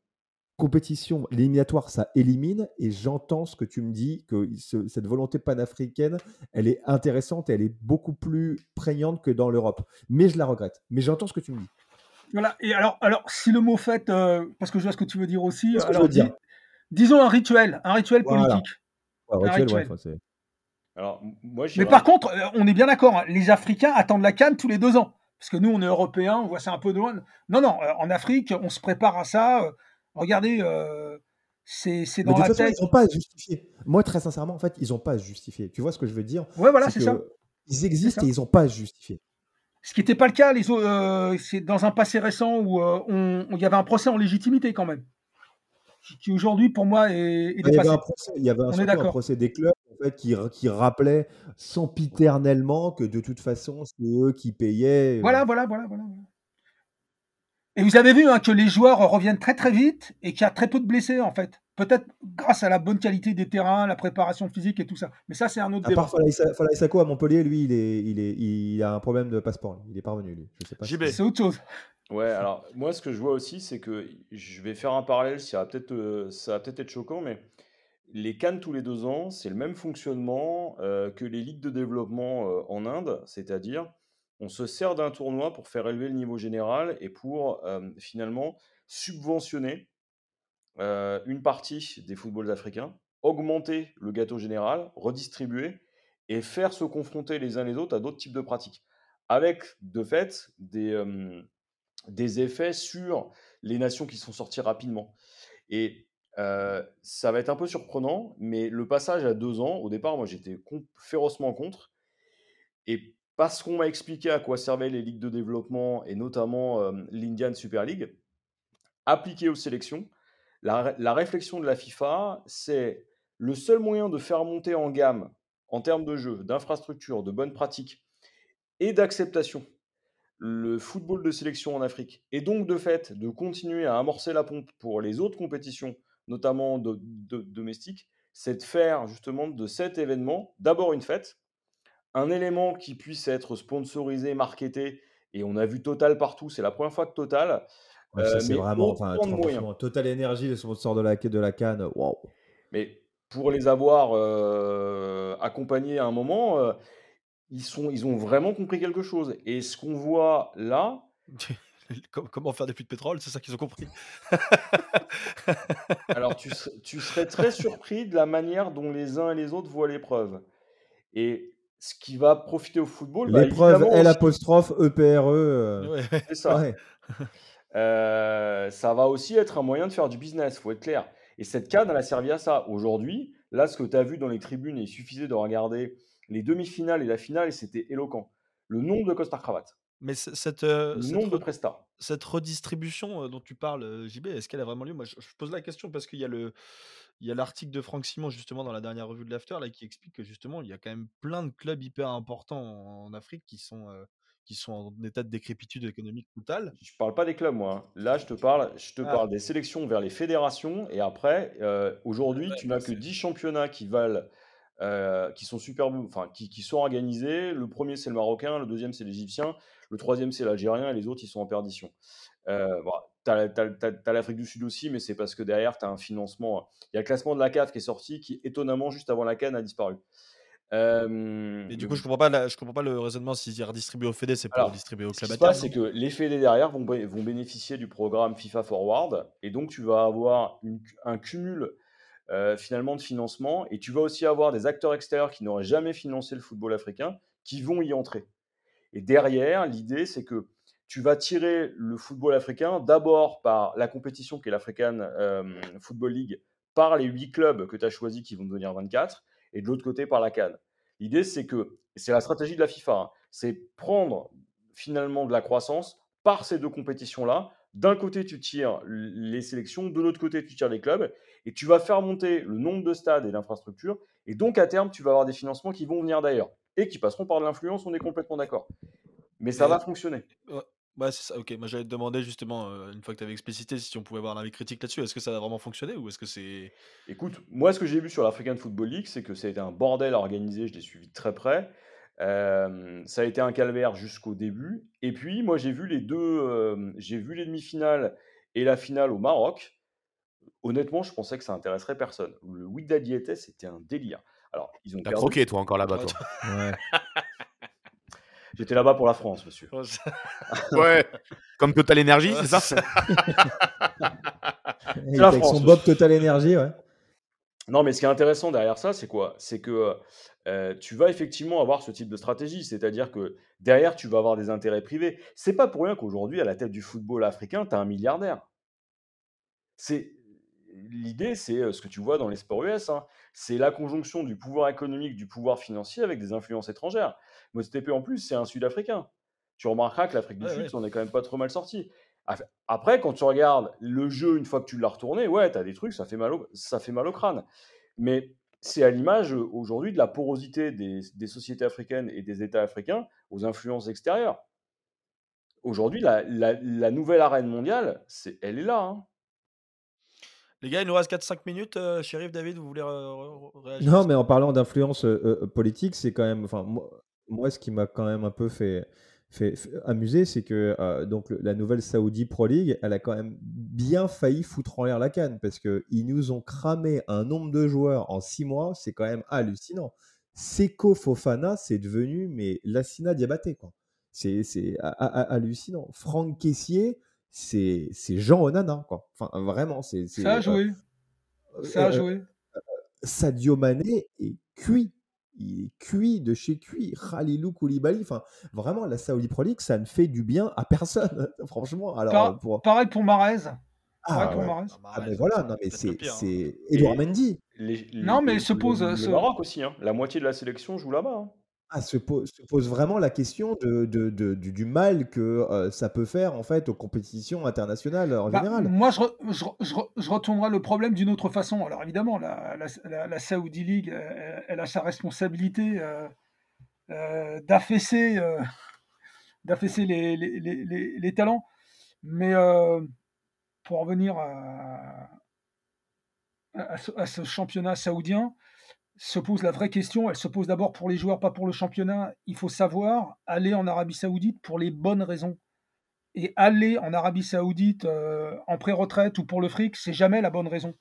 [SPEAKER 4] compétition, l'éliminatoire, ça élimine et j'entends ce que tu me dis, que cette volonté panafricaine, elle est intéressante et elle est beaucoup plus prégnante que dans l'Europe. Mais je la regrette. Mais j'entends ce que tu me dis.
[SPEAKER 2] Voilà. Et alors, alors, si le mot fait, euh, parce que je vois ce que tu veux dire aussi, alors, disons un rituel, un rituel politique.
[SPEAKER 3] alors, moi,
[SPEAKER 2] Mais par contre, euh, on est bien d'accord, hein, les Africains attendent la canne tous les deux ans. Parce que nous, on est Européens, on voit ça un peu de loin. Non, non, euh, en Afrique, on se prépare à ça. regardez, c'est dans
[SPEAKER 4] de
[SPEAKER 2] la
[SPEAKER 4] toute façon, ils n'ont pas à justifier. Moi, très sincèrement, en fait, ils n'ont pas à justifier. Tu vois ce que je veux dire?
[SPEAKER 2] Ouais, voilà, c'est ça.
[SPEAKER 4] Ils existent et ils n'ont pas à justifier.
[SPEAKER 2] Ce qui n'était pas le cas les, euh, c'est dans un passé récent où euh, il y avait un procès en légitimité quand même. Qui aujourd'hui, pour moi, est,
[SPEAKER 4] dépassé. Il y avait un procès, il y avait un, procès des clubs en fait, qui, qui rappelait sempiternellement que de toute façon, c'est eux qui payaient.
[SPEAKER 2] Voilà, voilà, voilà, voilà. Et vous avez vu hein, que les joueurs reviennent très très vite et qu'il y a très peu de blessés en fait. Peut-être grâce à la bonne qualité des terrains, la préparation physique et tout ça. Mais ça, c'est un autre à débat.
[SPEAKER 4] Falaï Sako à Montpellier, lui, il, est, il, est, il a un problème de passeport. Il est pas revenu, lui. Je sais pas.
[SPEAKER 2] C'est autre chose.
[SPEAKER 3] Ouais, alors moi, ce que je vois aussi, c'est que je vais faire un parallèle, ça va peut-être euh, peut être choquant, mais les Cannes tous les deux ans, c'est le même fonctionnement euh, que les ligues de développement euh, en Inde, c'est-à-dire on se sert d'un tournoi pour faire élever le niveau général et pour finalement subventionner une partie des footballs africains, augmenter le gâteau général, redistribuer et faire se confronter les uns les autres à d'autres types de pratiques. Avec, de fait, des, des effets sur les nations qui sont sorties rapidement. Et ça va être un peu surprenant, mais le passage à deux ans, au départ, moi j'étais férocement contre. Et parce qu'on m'a expliqué à quoi servaient les ligues de développement et notamment l'Indian Super League, appliqué aux sélections, la, réflexion de la FIFA, c'est le seul moyen de faire monter en gamme en termes de jeu, d'infrastructure, de bonnes pratiques et d'acceptation le football de sélection en Afrique, et donc de fait de continuer à amorcer la pompe pour les autres compétitions, notamment de, domestiques, c'est de faire justement de cet événement d'abord une fête, un élément qui puisse être sponsorisé, marketé, et on a vu Total partout, c'est la première fois que Total.
[SPEAKER 4] Euh, c'est vraiment, enfin, Total Énergie, le sponsor de la, de la Cannes, waouh.
[SPEAKER 3] Mais pour les avoir euh, accompagnés à un moment, euh, ils, sont, ils ont vraiment compris quelque chose. Et ce qu'on voit là.
[SPEAKER 1] Comment faire des puits de pétrole, c'est ça qu'ils ont compris.
[SPEAKER 3] Alors, tu, tu, serais très surpris de la manière dont les uns et les autres voient l'épreuve. Et ce qui va profiter au football.
[SPEAKER 4] Bah, L'épreuve L apostrophe EPRE. Euh.
[SPEAKER 3] C'est ça. Euh, ça va aussi être un moyen de faire du business, faut être clair. Et cette canne, elle a servi à ça. Aujourd'hui, là, ce que tu as vu dans les tribunes, il suffisait de regarder les demi-finales et la finale, et c'était éloquent. Le nombre de costards cravates.
[SPEAKER 1] Mais cette, euh,
[SPEAKER 3] le nombre de prestats.
[SPEAKER 1] Cette redistribution dont tu parles, JB, est-ce qu'elle a vraiment lieu? Moi, je, je, pose la question parce qu'il y a le, il y a l'article de Franck Simon justement dans la dernière revue de l'After là qui explique que justement il y a quand même plein de clubs hyper importants en, Afrique qui sont qui sont en état de décrépitude économique totale.
[SPEAKER 3] Je parle pas des clubs moi. Hein. Là je te parle je te ah. parle des sélections vers les fédérations et après aujourd'hui tu n'as que 10 championnats qui valent qui sont super enfin qui, qui, sont organisés. Le premier c'est le marocain, le deuxième c'est l'égyptien, le troisième c'est l'algérien et les autres ils sont en perdition. Euh, tu as, l'Afrique du Sud aussi, mais c'est parce que derrière, tu as un financement. Il y a le classement de la CAF qui est sorti, qui étonnamment, juste avant la Cannes, a disparu.
[SPEAKER 1] Et du coup, je comprends pas, je comprends pas le raisonnement. S'ils redistribuent au Fédé, c'est pour
[SPEAKER 3] Alors,
[SPEAKER 1] redistribuer au
[SPEAKER 3] ce
[SPEAKER 1] club
[SPEAKER 3] qui
[SPEAKER 1] à
[SPEAKER 3] se passe, c'est que les fédés derrière vont, vont bénéficier du programme FIFA Forward, et donc tu vas avoir une- un cumul euh, finalement de financement, et tu vas aussi avoir des acteurs extérieurs qui n'auraient jamais financé le football africain, qui vont y entrer. Et derrière, l'idée, c'est que tu vas tirer le football africain d'abord par la compétition qui est l'African euh, Football League, par les huit clubs que tu as choisis qui vont devenir 24, et de l'autre côté par la Cannes. L'idée, c'est que, c'est la stratégie de la FIFA, hein, c'est prendre finalement de la croissance par ces deux compétitions-là. D'un côté, tu tires les sélections, de l'autre côté, tu tires les clubs, et tu vas faire monter le nombre de stades et d'infrastructures, et donc à terme, tu vas avoir des financements qui vont venir d'ailleurs, et qui passeront par de l'influence, on est complètement d'accord. Mais ça va fonctionner.
[SPEAKER 1] Ouais, ouais, c'est ça. Ok, moi j'allais te demander justement, euh, une fois que tu avais explicité, si on pouvait avoir un avis critique là-dessus. Est-ce que ça a vraiment fonctionné ou est-ce que c'est.
[SPEAKER 3] Écoute, moi, ce que j'ai vu sur l'African Football League, c'est que ça a été un bordel à organiser, je l'ai suivi de très près. Euh, ça a été un calvaire jusqu'au début. Et puis, moi, j'ai vu les deux, euh, j'ai vu les demi-finales et la finale au Maroc. Honnêtement, je pensais que ça intéresserait personne. Le Wydad Diété, c'était un délire. Alors, ils ont
[SPEAKER 5] T'as
[SPEAKER 3] perdu.
[SPEAKER 5] croqué, toi, encore là-bas,
[SPEAKER 1] Ouais,
[SPEAKER 5] toi.
[SPEAKER 4] Ouais.
[SPEAKER 3] J'étais là-bas pour la France, monsieur.
[SPEAKER 5] Ouais. Comme Total Energy, c'est ça?
[SPEAKER 3] La
[SPEAKER 4] avec
[SPEAKER 3] France
[SPEAKER 4] son Bob. Total Energy, ouais.
[SPEAKER 3] Non, mais ce qui est intéressant derrière ça, c'est quoi? C'est que euh, tu vas effectivement avoir ce type de stratégie, c'est-à-dire que derrière, tu vas avoir des intérêts privés. C'est pas pour rien qu'aujourd'hui, à la tête du football africain, tu as un milliardaire. C'est l'idée, c'est euh, ce que tu vois dans les sports US, hein, c'est la conjonction du pouvoir économique, du pouvoir financier avec des influences étrangères. MotoTP en plus, c'est un Sud-Africain. Tu remarqueras que l'Afrique du
[SPEAKER 1] Ouais,
[SPEAKER 3] Sud,
[SPEAKER 1] ouais.
[SPEAKER 3] s'en est quand même pas trop mal sorti. Après, quand tu regardes le jeu une fois que tu l'as retourné, ouais, tu as des trucs, ça fait mal au, ça fait mal au crâne. Mais c'est à l'image euh, aujourd'hui de la porosité des, des sociétés africaines et des États africains aux influences extérieures. Aujourd'hui, la, la- la nouvelle arène mondiale, c'est, elle est là. hein.
[SPEAKER 1] Les gars, il nous reste 4-5 minutes. Euh, Shérif, David, vous voulez euh, réagir
[SPEAKER 4] Non, mais en parlant d'influence euh, euh, politique, c'est quand même. Enfin, moi, moi, ce qui m'a quand même un peu fait, fait, fait amuser, c'est que euh, donc la nouvelle Saudi Pro League, elle a quand même bien failli foutre en l'air la canne parce que ils nous ont cramé un nombre de joueurs en six mois, c'est quand même hallucinant. Seko Fofana, c'est devenu mais Lassina Diabaté quoi. C'est c'est ha- ha- ha- hallucinant. Franck Caissier, c'est c'est Jean Onana quoi. Enfin vraiment, c'est
[SPEAKER 2] Ça a
[SPEAKER 4] euh,
[SPEAKER 2] joué. Ça a
[SPEAKER 4] euh,
[SPEAKER 2] joué.
[SPEAKER 4] Sadio Mané est cuit. Il est cuit de chez cuit. Khalilou Koulibaly. Enfin, vraiment, la Saudi Pro League, ça ne fait du bien à personne. Franchement. Alors,
[SPEAKER 2] Par-
[SPEAKER 4] euh, pour...
[SPEAKER 2] Pareil pour Marez.
[SPEAKER 4] Ah, ouais.
[SPEAKER 2] Marez.
[SPEAKER 1] Ah,
[SPEAKER 4] Ah, mais voilà,
[SPEAKER 1] c'est
[SPEAKER 4] non, mais c'est
[SPEAKER 1] hein.
[SPEAKER 4] c'est Edouard
[SPEAKER 3] Et-
[SPEAKER 4] Mendy.
[SPEAKER 3] Les-
[SPEAKER 2] Non, mais
[SPEAKER 3] le-
[SPEAKER 2] se pose,
[SPEAKER 3] Le,
[SPEAKER 2] euh,
[SPEAKER 3] le Maroc aussi, hein. la moitié de la sélection joue là-bas. hein.
[SPEAKER 4] Ah, se, pose, se pose vraiment la question de, de- de- du, du mal que euh, ça peut faire en fait aux compétitions internationales en
[SPEAKER 2] Bah,
[SPEAKER 4] général.
[SPEAKER 2] moi, je, re- je, re- je, re- je retournerai le problème d'une autre façon. Alors évidemment, la, la, la, la Saudi League, euh, elle a sa responsabilité euh, euh, d'affaisser euh, d'affaisser les, les, les, les- les talents. Mais euh, pour en venir à, à ce, à ce championnat saoudien, se pose la vraie question. Elle se pose d'abord pour les joueurs, pas pour le championnat. Il faut savoir aller en Arabie Saoudite pour les bonnes raisons. Et aller en Arabie Saoudite euh, en pré-retraite ou pour le fric, c'est jamais la bonne raison.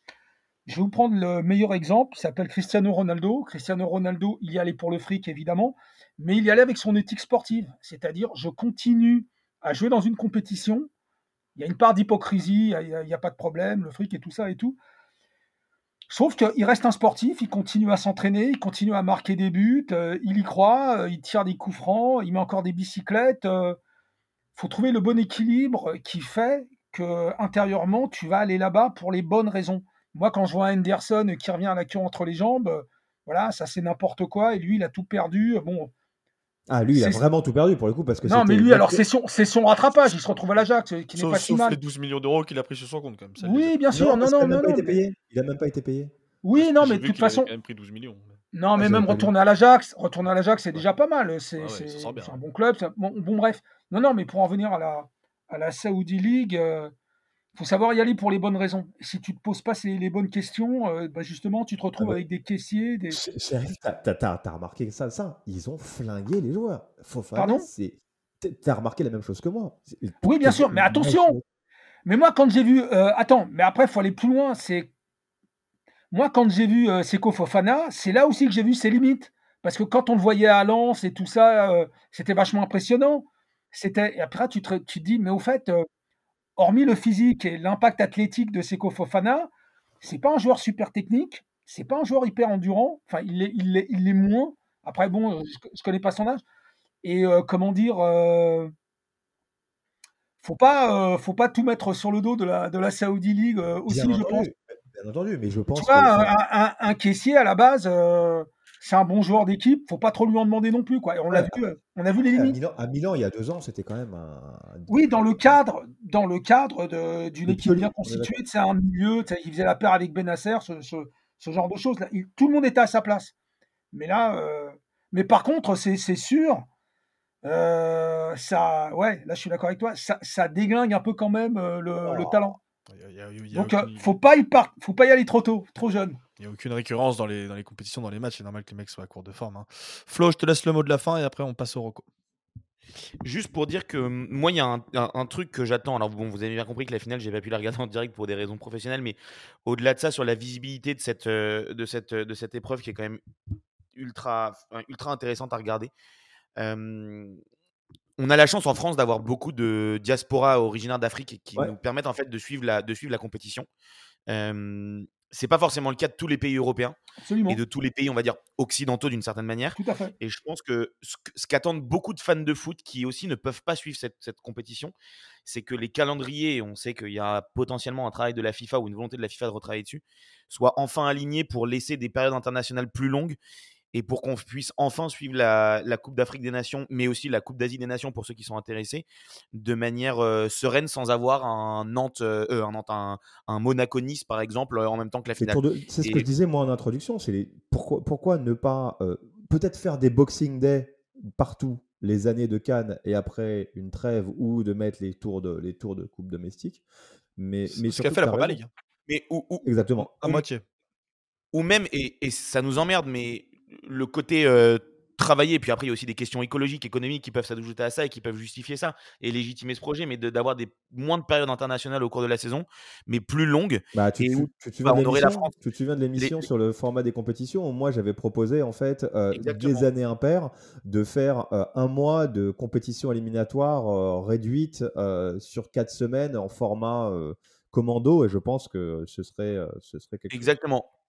[SPEAKER 2] Je vais vous prendre le meilleur exemple, il s'appelle Cristiano Ronaldo. Cristiano Ronaldo, il y allait pour le fric évidemment, mais il y allait avec son éthique sportive, c'est-à-dire je continue à jouer dans une compétition, il y a une part d'hypocrisie, il n'y a, a, pas de problème, le fric et tout ça et tout. Sauf qu'il reste un sportif, il continue à s'entraîner, il continue à marquer des buts, euh, il y croit, euh, il tire des coups francs, il met encore des bicyclettes. Il euh, faut trouver le bon équilibre qui fait que intérieurement, tu vas aller là-bas pour les bonnes raisons. Moi, quand je vois Henderson qui revient à la queue entre les jambes, voilà, ça c'est n'importe quoi, et lui, il a tout perdu. Bon,
[SPEAKER 4] ah, lui, il a vraiment tout perdu pour le coup. Parce que
[SPEAKER 2] non, mais lui, alors, c'est son, son, rattrapage. Il se retrouve à l'Ajax, qui n'est pas si
[SPEAKER 1] sauf
[SPEAKER 2] mal.
[SPEAKER 1] les 12 millions d'euros qu'il a pris sur son compte, quand même. Ça,
[SPEAKER 2] oui, bien sûr. Non, non, non. non,
[SPEAKER 4] non mais... Il n'a même pas été payé.
[SPEAKER 2] Oui, non, mais de toute façon.
[SPEAKER 1] Il a quand même pris 12 millions.
[SPEAKER 2] Non, mais ah, même retourner à l'Ajax, retourner à l'Ajax, c'est ouais. déjà pas mal. C'est
[SPEAKER 1] ah ouais,
[SPEAKER 2] un bon club. Bon, bon, bref. Non, non, mais pour en venir à la, à la Saudi League, euh, faut savoir y aller pour les bonnes raisons. Si tu ne te poses pas ces, les bonnes questions, euh, bah justement, tu te retrouves ah avec des caissiers. Des...
[SPEAKER 4] Chérie, t'as as, remarqué ça, ça? Ils ont flingué les joueurs. Fofana,
[SPEAKER 2] Pardon?
[SPEAKER 4] T'as remarqué la même chose que moi.
[SPEAKER 2] Oui, bien sûr, mais attention Mais moi, quand j'ai vu... Euh, attends, mais après, il faut aller plus loin. C'est Moi, quand j'ai vu euh, Seko Fofana, c'est là aussi que j'ai vu ses limites. parce que quand on le voyait à Lens et tout ça, euh, c'était vachement impressionnant. C'était, et après, tu te, tu te dis, mais au fait, euh, hormis le physique et l'impact athlétique de Seko Fofana, c'est pas un joueur super technique, c'est pas un joueur hyper endurant. Enfin, il est, il est, il est moins. Après, bon, je, je connais pas son âge. Et comment dire, faut pas, faut pas tout mettre sur le dos de la, de la Saudi League aussi,
[SPEAKER 4] Bien
[SPEAKER 2] je
[SPEAKER 4] entendu,
[SPEAKER 2] pense.
[SPEAKER 4] bien entendu, mais je pense
[SPEAKER 2] Tu
[SPEAKER 4] que
[SPEAKER 2] vois,
[SPEAKER 4] enfin,
[SPEAKER 2] un, un- un caissier à la base, euh, c'est un bon joueur d'équipe, faut pas trop lui en demander non plus, quoi. Et on l'a
[SPEAKER 4] ouais,
[SPEAKER 2] vu, euh, on a vu les
[SPEAKER 4] à
[SPEAKER 2] limites.
[SPEAKER 4] Milan, à Milan, il y a deux ans, c'était quand même un,
[SPEAKER 2] Oui, dans le cadre, dans le cadre de- d'une équipe bien constituée, c'est un milieu, il faisait la paire avec Benasser, ce, ce, ce genre de choses. Là, Il- tout le monde était à sa place. Mais là, euh, mais par contre, c'est sûr, euh, ça, ouais, là, je suis d'accord avec toi, ça, ça déglingue un peu quand même euh, le, le
[SPEAKER 4] Oh.
[SPEAKER 2] talent.
[SPEAKER 1] Il y a- il y a- il y a
[SPEAKER 2] Donc, euh,
[SPEAKER 1] aucune-
[SPEAKER 2] faut pas y faut pas y aller trop tôt, trop jeune.
[SPEAKER 1] il y a aucune récurrence dans les, dans les compétitions, dans les matchs. C'est normal que les mecs soient à court de forme. hein. Flo, je te laisse le mot de la fin et après on passe au Rocco.
[SPEAKER 5] Juste pour dire que hum, moi, il y a un, un- un truc que j'attends. Alors, bon, vous avez bien compris que la finale, j'ai pas pu la regarder en direct pour des raisons professionnelles, mais au-delà de ça, sur la visibilité de cette, euh, de cette, de cette épreuve qui est quand même ultra, ultra intéressante à regarder. Euh, on a la chance en France d'avoir beaucoup de diaspora originaires d'Afrique qui
[SPEAKER 4] Ouais.
[SPEAKER 5] nous permettent en fait de suivre la, de suivre la compétition. Euh, c'est pas forcément le cas de tous les pays européens
[SPEAKER 2] Absolument.
[SPEAKER 5] et de tous les pays, on va dire, occidentaux d'une certaine manière.
[SPEAKER 2] Tout à fait.
[SPEAKER 5] Et je pense que ce que- ce qu'attendent beaucoup de fans de foot qui aussi ne peuvent pas suivre cette, cette compétition, c'est que les calendriers, on sait qu'il y a potentiellement un travail de la FIFA ou une volonté de la FIFA de retravailler dessus, soient enfin alignés pour laisser des périodes internationales plus longues et pour qu'on puisse enfin suivre la, la Coupe d'Afrique des Nations, mais aussi la Coupe d'Asie des Nations pour ceux qui sont intéressés, de manière euh, sereine sans avoir un Nantes, euh, euh, un, Nantes un, un Monaco-Nice par exemple en même temps que la finale.
[SPEAKER 4] C'est ce que je disais moi en introduction, c'est les... pourquoi, pourquoi ne pas euh, peut-être faire des Boxing Day partout les années de Cannes et après une trêve ou de mettre les tours de, les tours de coupe domestique. Mais, mais
[SPEAKER 1] ce qu'a fait la Première. Ligue.
[SPEAKER 5] Mais ou, ou-
[SPEAKER 4] Exactement.
[SPEAKER 1] À moitié.
[SPEAKER 5] ou même, et, et ça nous emmerde, mais le côté euh, travailler, puis après il y a aussi des questions écologiques, économiques qui peuvent s'ajouter à ça et qui peuvent justifier ça et légitimer ce projet, mais de- d'avoir des moins de périodes internationales au cours de la saison, mais plus longues.
[SPEAKER 4] Bah, tu,
[SPEAKER 5] Et où,
[SPEAKER 4] tu te
[SPEAKER 5] bah, on aurait la France.
[SPEAKER 4] Tu te souviens de l'émission sur le format des compétitions où Moi, j'avais proposé en fait euh,
[SPEAKER 5] Exactement.
[SPEAKER 4] des années impaires de faire euh, un mois de compétition éliminatoire euh, réduite euh, sur quatre semaines en format euh, commando et je pense que ce serait, ce serait quelque chose.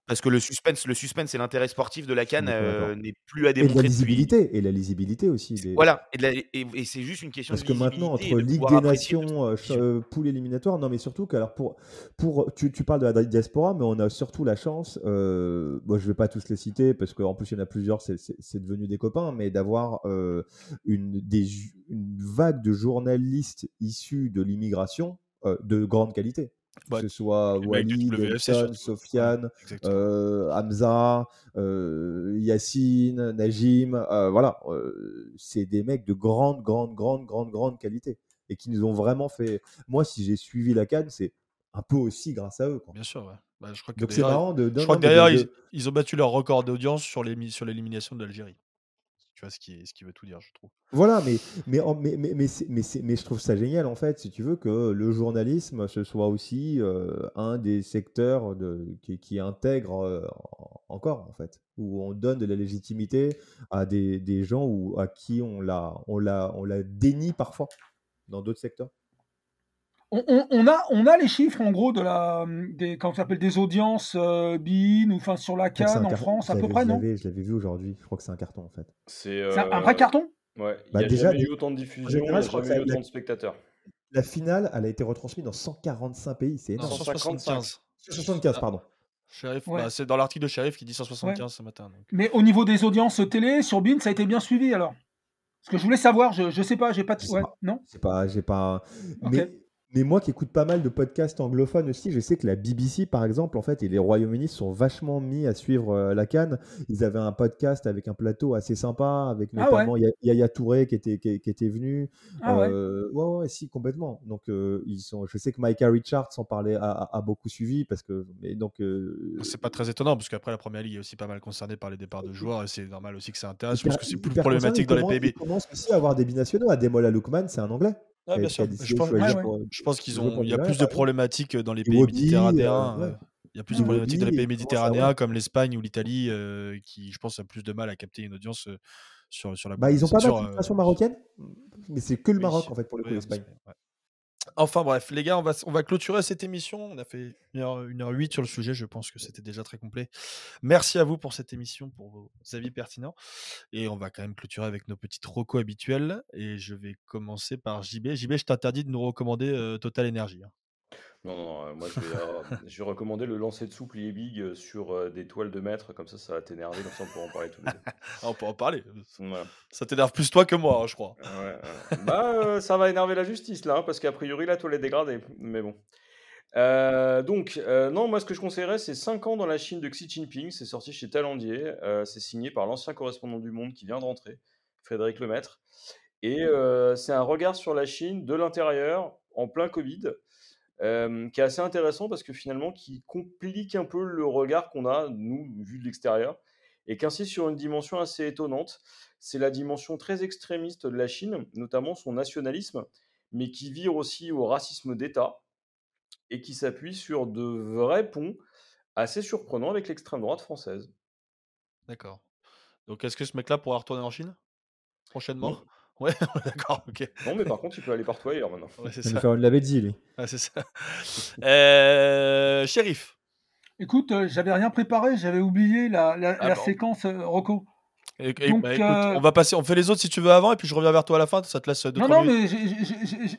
[SPEAKER 5] Parce que le suspense, le suspense et l'intérêt sportif de la
[SPEAKER 4] d'accord.
[SPEAKER 5] euh, n'est plus à
[SPEAKER 4] Et de la
[SPEAKER 5] démontrer depuis.
[SPEAKER 4] lisibilité et la lisibilité aussi. des-
[SPEAKER 5] Voilà, et, de et- et c'est juste une question
[SPEAKER 4] Parce
[SPEAKER 5] de
[SPEAKER 4] que maintenant, entre
[SPEAKER 5] et
[SPEAKER 4] Ligue des Nations, euh, euh, poule éliminatoire, non mais surtout que alors pour, pour tu, tu parles de la diaspora, mais on a surtout la chance, euh, bon, je vais pas tous les citer parce qu'en plus il y en a plusieurs, c'est- devenu des copains, mais d'avoir euh, une, des une vague de journalistes issus de l'immigration de grande qualité.
[SPEAKER 1] Bah,
[SPEAKER 4] que ce soit
[SPEAKER 1] les mecs du
[SPEAKER 4] Walid,
[SPEAKER 1] WFC
[SPEAKER 4] Elton,
[SPEAKER 1] surtout.
[SPEAKER 4] Sofiane, euh, Hamza, euh, Yacine, Najim, euh, voilà, euh, c'est des mecs de grande, grande, grande, grande, grande qualité et qui nous ont vraiment fait. Moi, si j'ai suivi la Cannes, c'est un peu aussi grâce à eux. quoi.
[SPEAKER 1] Bien sûr, ouais. Bah, je crois que
[SPEAKER 4] Donc c'est
[SPEAKER 1] d'ailleurs,
[SPEAKER 4] marrant de.
[SPEAKER 1] je crois que ils, ils ont battu leur record d'audience sur l'élimination de l'Algérie. Tu vois ce qui, ce qui veut tout dire, je trouve.
[SPEAKER 4] Voilà, mais, mais, mais, mais, mais, je trouve ça génial en fait, si tu veux, que le journalisme, ce soit aussi euh, un des secteurs de, qui, qui intègre euh, en- encore en fait, où on donne de la légitimité à des, des gens ou à qui on la, on la, on la dénie parfois dans d'autres secteurs.
[SPEAKER 2] On, on- on a, on a les chiffres en gros de la, des, comment ça s'appelle, des audiences euh, BIN ou enfin sur la Cannes en France à peu près, non?
[SPEAKER 4] Je l'avais vu aujourd'hui, je crois que c'est un carton en fait.
[SPEAKER 3] C'est
[SPEAKER 2] un, un
[SPEAKER 3] euh,
[SPEAKER 2] vrai carton?
[SPEAKER 3] Ouais, il
[SPEAKER 4] Bah,
[SPEAKER 3] n'y a
[SPEAKER 4] déjà,
[SPEAKER 3] jamais eu autant de diffusion, il n'y a jamais eu autant de spectateurs.
[SPEAKER 4] La finale, elle a été retransmise dans 145 pays, c'est
[SPEAKER 1] Non,
[SPEAKER 4] énorme.
[SPEAKER 1] 175.
[SPEAKER 4] 175,
[SPEAKER 1] Ah.
[SPEAKER 4] pardon.
[SPEAKER 1] Sheriff,
[SPEAKER 2] Ouais.
[SPEAKER 1] bah, c'est dans l'article de Sheriff qui dit 175 ce matin. donc.
[SPEAKER 2] Mais au niveau des audiences télé, sur BIN, ça a été bien suivi alors Parce que je voulais savoir, je, je sais pas, j'ai pas de. Ouais,
[SPEAKER 4] pas.
[SPEAKER 2] non?
[SPEAKER 4] C'est pas, j'ai pas. Mais, mais moi qui écoute pas mal de podcasts anglophones aussi, je sais que la BBC, par exemple, en fait, et les Royaumes-Unis sont vachement mis à suivre euh, la Cannes. Ils avaient un podcast avec un plateau assez sympa, avec
[SPEAKER 2] Ah ouais.
[SPEAKER 4] notamment Ya- Yaya Touré qui était, qui, qui était venu.
[SPEAKER 2] Ah ouais.
[SPEAKER 4] Euh, ouais, ouais, si, complètement. Donc, euh, ils sont. Je sais que Micah Richards en parlait, a, a- a beaucoup suivi parce que. Et donc. euh,
[SPEAKER 1] C'est pas très étonnant parce qu'après la première ligue est aussi pas mal concernée par les départs de joueurs et c'est normal aussi que ça intéresse.
[SPEAKER 4] Hyper-
[SPEAKER 1] que c'est plus problématique dans les
[SPEAKER 4] Il
[SPEAKER 1] pays.
[SPEAKER 4] commence- Il commence aussi à avoir des binationaux. Ademola Lookman, c'est un Anglais.
[SPEAKER 1] Ah, bien sûr. Je pense,
[SPEAKER 2] Ouais, ouais.
[SPEAKER 4] pour-
[SPEAKER 1] je pense qu'ils ont.
[SPEAKER 4] pour
[SPEAKER 1] Il y a plus de problématiques dans les pays méditerranéens.
[SPEAKER 4] euh,
[SPEAKER 1] euh,
[SPEAKER 4] ouais.
[SPEAKER 1] Il y a plus de problématiques dans les pays méditerranéens comme l'Espagne ou l'Italie qui, je pense, a plus de mal à capter une audience sur, sur la
[SPEAKER 4] Bah, ils ont pas mal de marocaine, mais c'est que le Maroc en fait pour le coup, l'Espagne.
[SPEAKER 1] Enfin bref, les gars, on va, clôturer cette émission. On a fait 1h08 sur le sujet. Je pense que c'était déjà très complet. Merci à vous pour cette émission, pour vos avis pertinents. Et on va quand même clôturer avec nos petites rocos habituels. Et je vais commencer par JB. JB, je t'interdis de nous recommander euh, Total Energy. Hein.
[SPEAKER 3] Non, non, euh, moi je vais, euh, je vais recommander le lancer de souple big euh, sur des toiles de maître, comme ça ça va t'énerver, comme ça on pourra en parler tous les deux.
[SPEAKER 1] On peut en parler. Ça t'énerve plus toi que moi, hein, je crois.
[SPEAKER 3] Ouais, Bah, ça va énerver la justice là, hein, parce qu'a priori la toile est dégradée, mais bon. donc, non, moi ce que je conseillerais, c'est 5 ans dans la Chine de Xi Jinping, c'est sorti chez Talendier, c'est signé par l'ancien correspondant du Monde qui vient de rentrer, Frédéric Lemaître, et c'est un regard sur la Chine de l'intérieur, en plein Covid, qui est assez intéressant parce que finalement, qui complique un peu le regard qu'on a, nous, vu de l'extérieur, et qu'ainsi sur une dimension assez étonnante. C'est la dimension très extrémiste de la Chine, notamment son nationalisme, mais qui vire aussi au racisme d'État, et qui s'appuie sur de vrais ponts assez surprenants avec l'extrême droite française.
[SPEAKER 1] D'accord. Donc est-ce que ce mec-là pourra retourner en Chine prochainement? Ouais, d'accord, ok.
[SPEAKER 3] Non, mais par contre, il peut aller partout ailleurs maintenant.
[SPEAKER 4] Ouais, c'est ça. Il l'avait dit, lui.
[SPEAKER 1] Ah, c'est ça. euh, shérif.
[SPEAKER 2] Écoute, euh, j'avais rien préparé, j'avais oublié la, la, ah, séquence euh, Rocco.
[SPEAKER 1] Donc, bah, écoute, euh, on va passer, on fait les autres si tu veux avant, et puis je reviens vers toi à la fin. Ça te laisse deux
[SPEAKER 2] Non, non, mais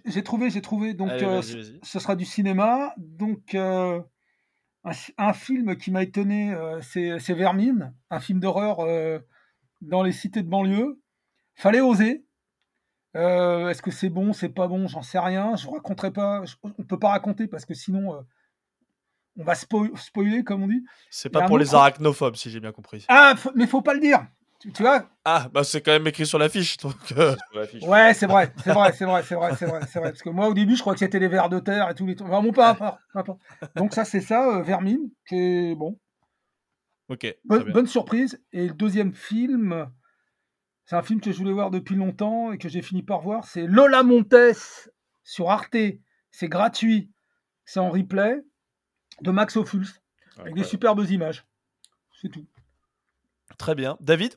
[SPEAKER 2] j'ai trouvé, j'ai trouvé. Donc, ce sera du cinéma. Donc, un, un, film qui m'a étonné, c'est Vermine, un film d'horreur dans les cités de banlieue. Fallait oser. Euh, est-ce que c'est bon, c'est pas bon, j'en sais rien. Je raconterai pas. on peut pas raconter parce que sinon euh, on va spoiler comme on dit.
[SPEAKER 1] C'est pas pour les arachnophobes si j'ai bien compris.
[SPEAKER 2] Ah, mais faut pas le dire. Tu, vois
[SPEAKER 1] Ah, bah c'est quand même écrit sur l'affiche. Donc
[SPEAKER 2] euh. Ouais, c'est vrai, c'est vrai, c'est vrai, c'est vrai, c'est vrai, c'est vrai. Parce que moi au début je crois que c'était les vers de terre et tout les trucs. Vraiment pas, pas, Donc ça c'est ça, Vermine, qui est bon.
[SPEAKER 1] Ok.
[SPEAKER 2] bonne surprise. Et le deuxième film. C'est un film que je voulais voir depuis longtemps et que j'ai fini par voir. C'est Lola Montes sur Arte. C'est gratuit. C'est en replay de Max Ophuls avec des superbes images. C'est tout.
[SPEAKER 1] Très bien. David?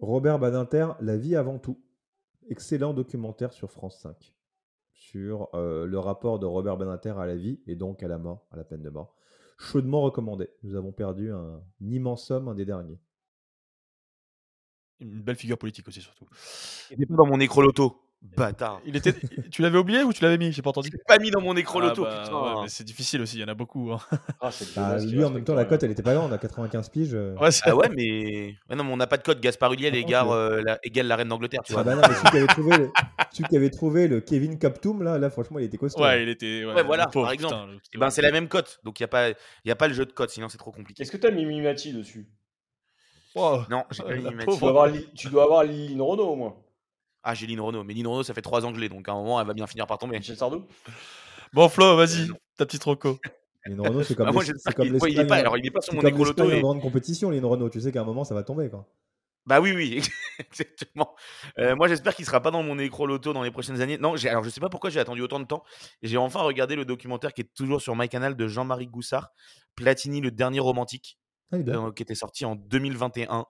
[SPEAKER 4] Robert Badinter, La vie avant tout. Excellent documentaire sur France 5 sur euh, le rapport de Robert Badinter à la vie et donc à la mort, à la peine de mort. Chaudement recommandé. Nous avons perdu un immense homme, un des derniers.
[SPEAKER 1] Une belle figure politique aussi, surtout.
[SPEAKER 5] Il était pas dans mon écroloto. Bâtard.
[SPEAKER 1] Il était... tu l'avais oublié ou tu l'avais mis? J'ai pas entendu.
[SPEAKER 5] pas mis dans mon écroloto, ah bah,
[SPEAKER 1] putain. mais c'est difficile aussi, il y en a beaucoup. Hein.
[SPEAKER 4] Ah, bah, lui, en même temps, la cote, elle était pas grande, à 95 piges. Euh.
[SPEAKER 5] Ouais, ah ouais, mais... Ouais, non, mais on n'a pas de code. Gaspard Ulliel égale, euh, la... égale la reine d'Angleterre, tu
[SPEAKER 4] vois.
[SPEAKER 5] Ah bah
[SPEAKER 4] non, mais celui qui avait trouvé le, celui qui avait trouvé le Kevin Captoum, là, là, franchement, il était costaud.
[SPEAKER 1] Ouais, il était.
[SPEAKER 5] Ouais, voilà, par exemple. et eh ben, c'est la même cote, donc il n'y a, pas... y a pas le jeu de cote, sinon c'est trop compliqué.
[SPEAKER 3] Est-ce que tu as mis Mimati dessus?
[SPEAKER 5] Non, j'ai pas
[SPEAKER 3] Tu dois avoir, tu dois avoir Lynn Renault au moins.
[SPEAKER 5] Ah, j'ai Lynn Renault, mais Lynn Renault, ça fait 3 ans que je l'ai, donc à un moment, elle va bien finir par tomber.
[SPEAKER 3] Michel Sardou
[SPEAKER 1] Bon, Flo, vas-y, ta petite roco.
[SPEAKER 4] Lynn Renault, c'est comme, ah, les, comme il,
[SPEAKER 5] il, est pas, alors, il est pas sur mon
[SPEAKER 4] et... grande compétition, Lynn Renault. Tu sais qu'à un moment, ça va tomber, quoi.
[SPEAKER 5] Bah oui, oui, exactement. Euh, moi, j'espère qu'il sera pas dans mon écro-loto dans les prochaines années. Non, alors je sais pas pourquoi j'ai attendu autant de temps. J'ai enfin regardé le documentaire qui est toujours sur MyCanal de Jean-Marie Goussard, Platini, le dernier romantique, ah, euh, qui était sorti en 2021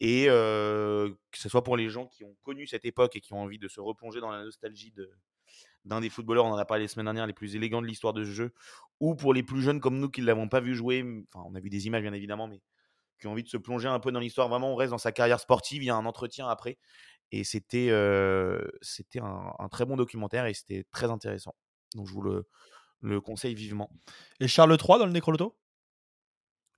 [SPEAKER 5] et que ce soit pour les gens qui ont connu cette époque et qui ont envie de se replonger dans la nostalgie de, d'un des footballeurs, on en a parlé la semaine dernière, les plus élégants de l'histoire de ce jeu, ou pour les plus jeunes comme nous qui ne l'avons pas vu jouer, enfin on a vu des images bien évidemment, mais qui ont envie de se plonger un peu dans l'histoire, vraiment on reste dans sa carrière sportive, il y a un entretien après, et c'était, c'était un, très bon documentaire et c'était très intéressant. Donc je vous le, le conseille vivement.
[SPEAKER 1] Et Charles III dans le Nécroloto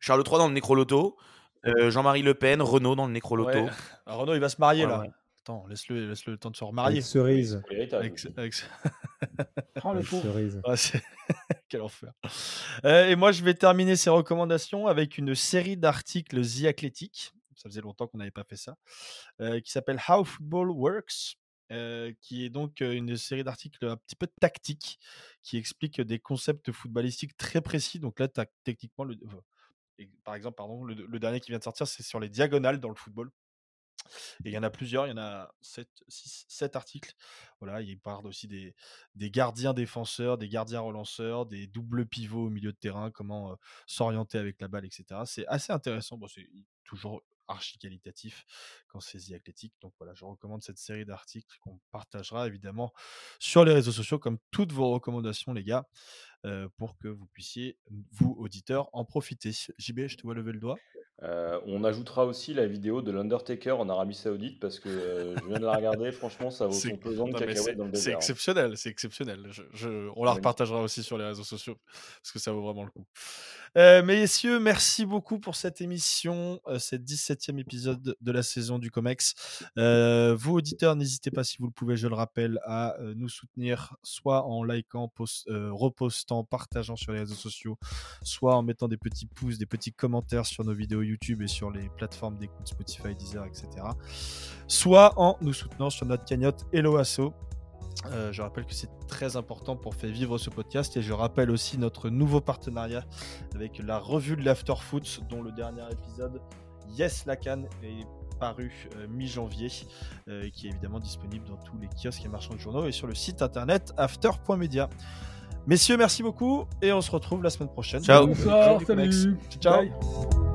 [SPEAKER 5] Charles III dans le Nécroloto, euh, Jean-Marie Le Pen, Renault dans le Nécroloto.
[SPEAKER 1] Ah, Renault, il va se marier là. Attends, laisse-le laisse le temps de se remarier.
[SPEAKER 4] Avec cerise.
[SPEAKER 1] Avec, avec...
[SPEAKER 2] oh, le
[SPEAKER 4] cerise.
[SPEAKER 1] Quel enfer. Euh, et moi, je vais terminer ces recommandations avec une série d'articles The Athletic. Ça faisait longtemps qu'on n'avait pas fait ça. Euh, qui s'appelle How Football Works. qui est donc une série d'articles un petit peu tactiques qui explique des concepts footballistiques très précis. Donc là, techniquement, le, par exemple, pardon, le, dernier qui vient de sortir, c'est sur les diagonales dans le football. Et il y en a plusieurs, il y en a 7, 6, 7 articles. Voilà, il parle aussi des, gardiens défenseurs, des gardiens relanceurs, des doubles pivots au milieu de terrain, comment s'orienter avec la balle, etc. C'est assez intéressant. C'est toujours archi qualitatif quand c'est The. Donc voilà, je recommande cette série d'articles qu'on partagera évidemment sur les réseaux sociaux, comme toutes vos recommandations, les gars, pour que vous puissiez, vous, auditeurs, en profiter. JB, je te vois lever le doigt.
[SPEAKER 3] Euh, on ajoutera aussi la vidéo de l'Undertaker en Arabie Saoudite parce que euh, je viens de la regarder. Franchement, ça vaut son pesant de cacahuètes dans le
[SPEAKER 1] C'est exceptionnel, c'est exceptionnel. on la repartagera aussi sur les réseaux sociaux parce que ça vaut vraiment le coup. Euh, messieurs, merci beaucoup pour cette émission, cette 17e épisode de la saison du COMEX. vous, auditeurs, n'hésitez pas, si vous le pouvez, je le rappelle, à nous soutenir soit en likant, repostant, partageant sur les réseaux sociaux, soit en mettant des petits pouces, des petits commentaires sur nos vidéos YouTube et sur les plateformes d'écoute Spotify, Deezer, etc. Soit en nous soutenant sur notre cagnotte Hello Asso. Euh, je rappelle que c'est très important pour faire vivre ce podcast et je rappelle aussi notre nouveau partenariat avec la revue de l'Afterfoot dont le dernier épisode Yes Lacan est paru euh, mi-janvier euh, qui est évidemment disponible dans tous les kiosques et marchands de journaux et sur le site internet after.media. Messieurs, merci beaucoup et on se retrouve la semaine prochaine.
[SPEAKER 5] Ciao.
[SPEAKER 2] Bonsoir, salut.
[SPEAKER 1] Ciao.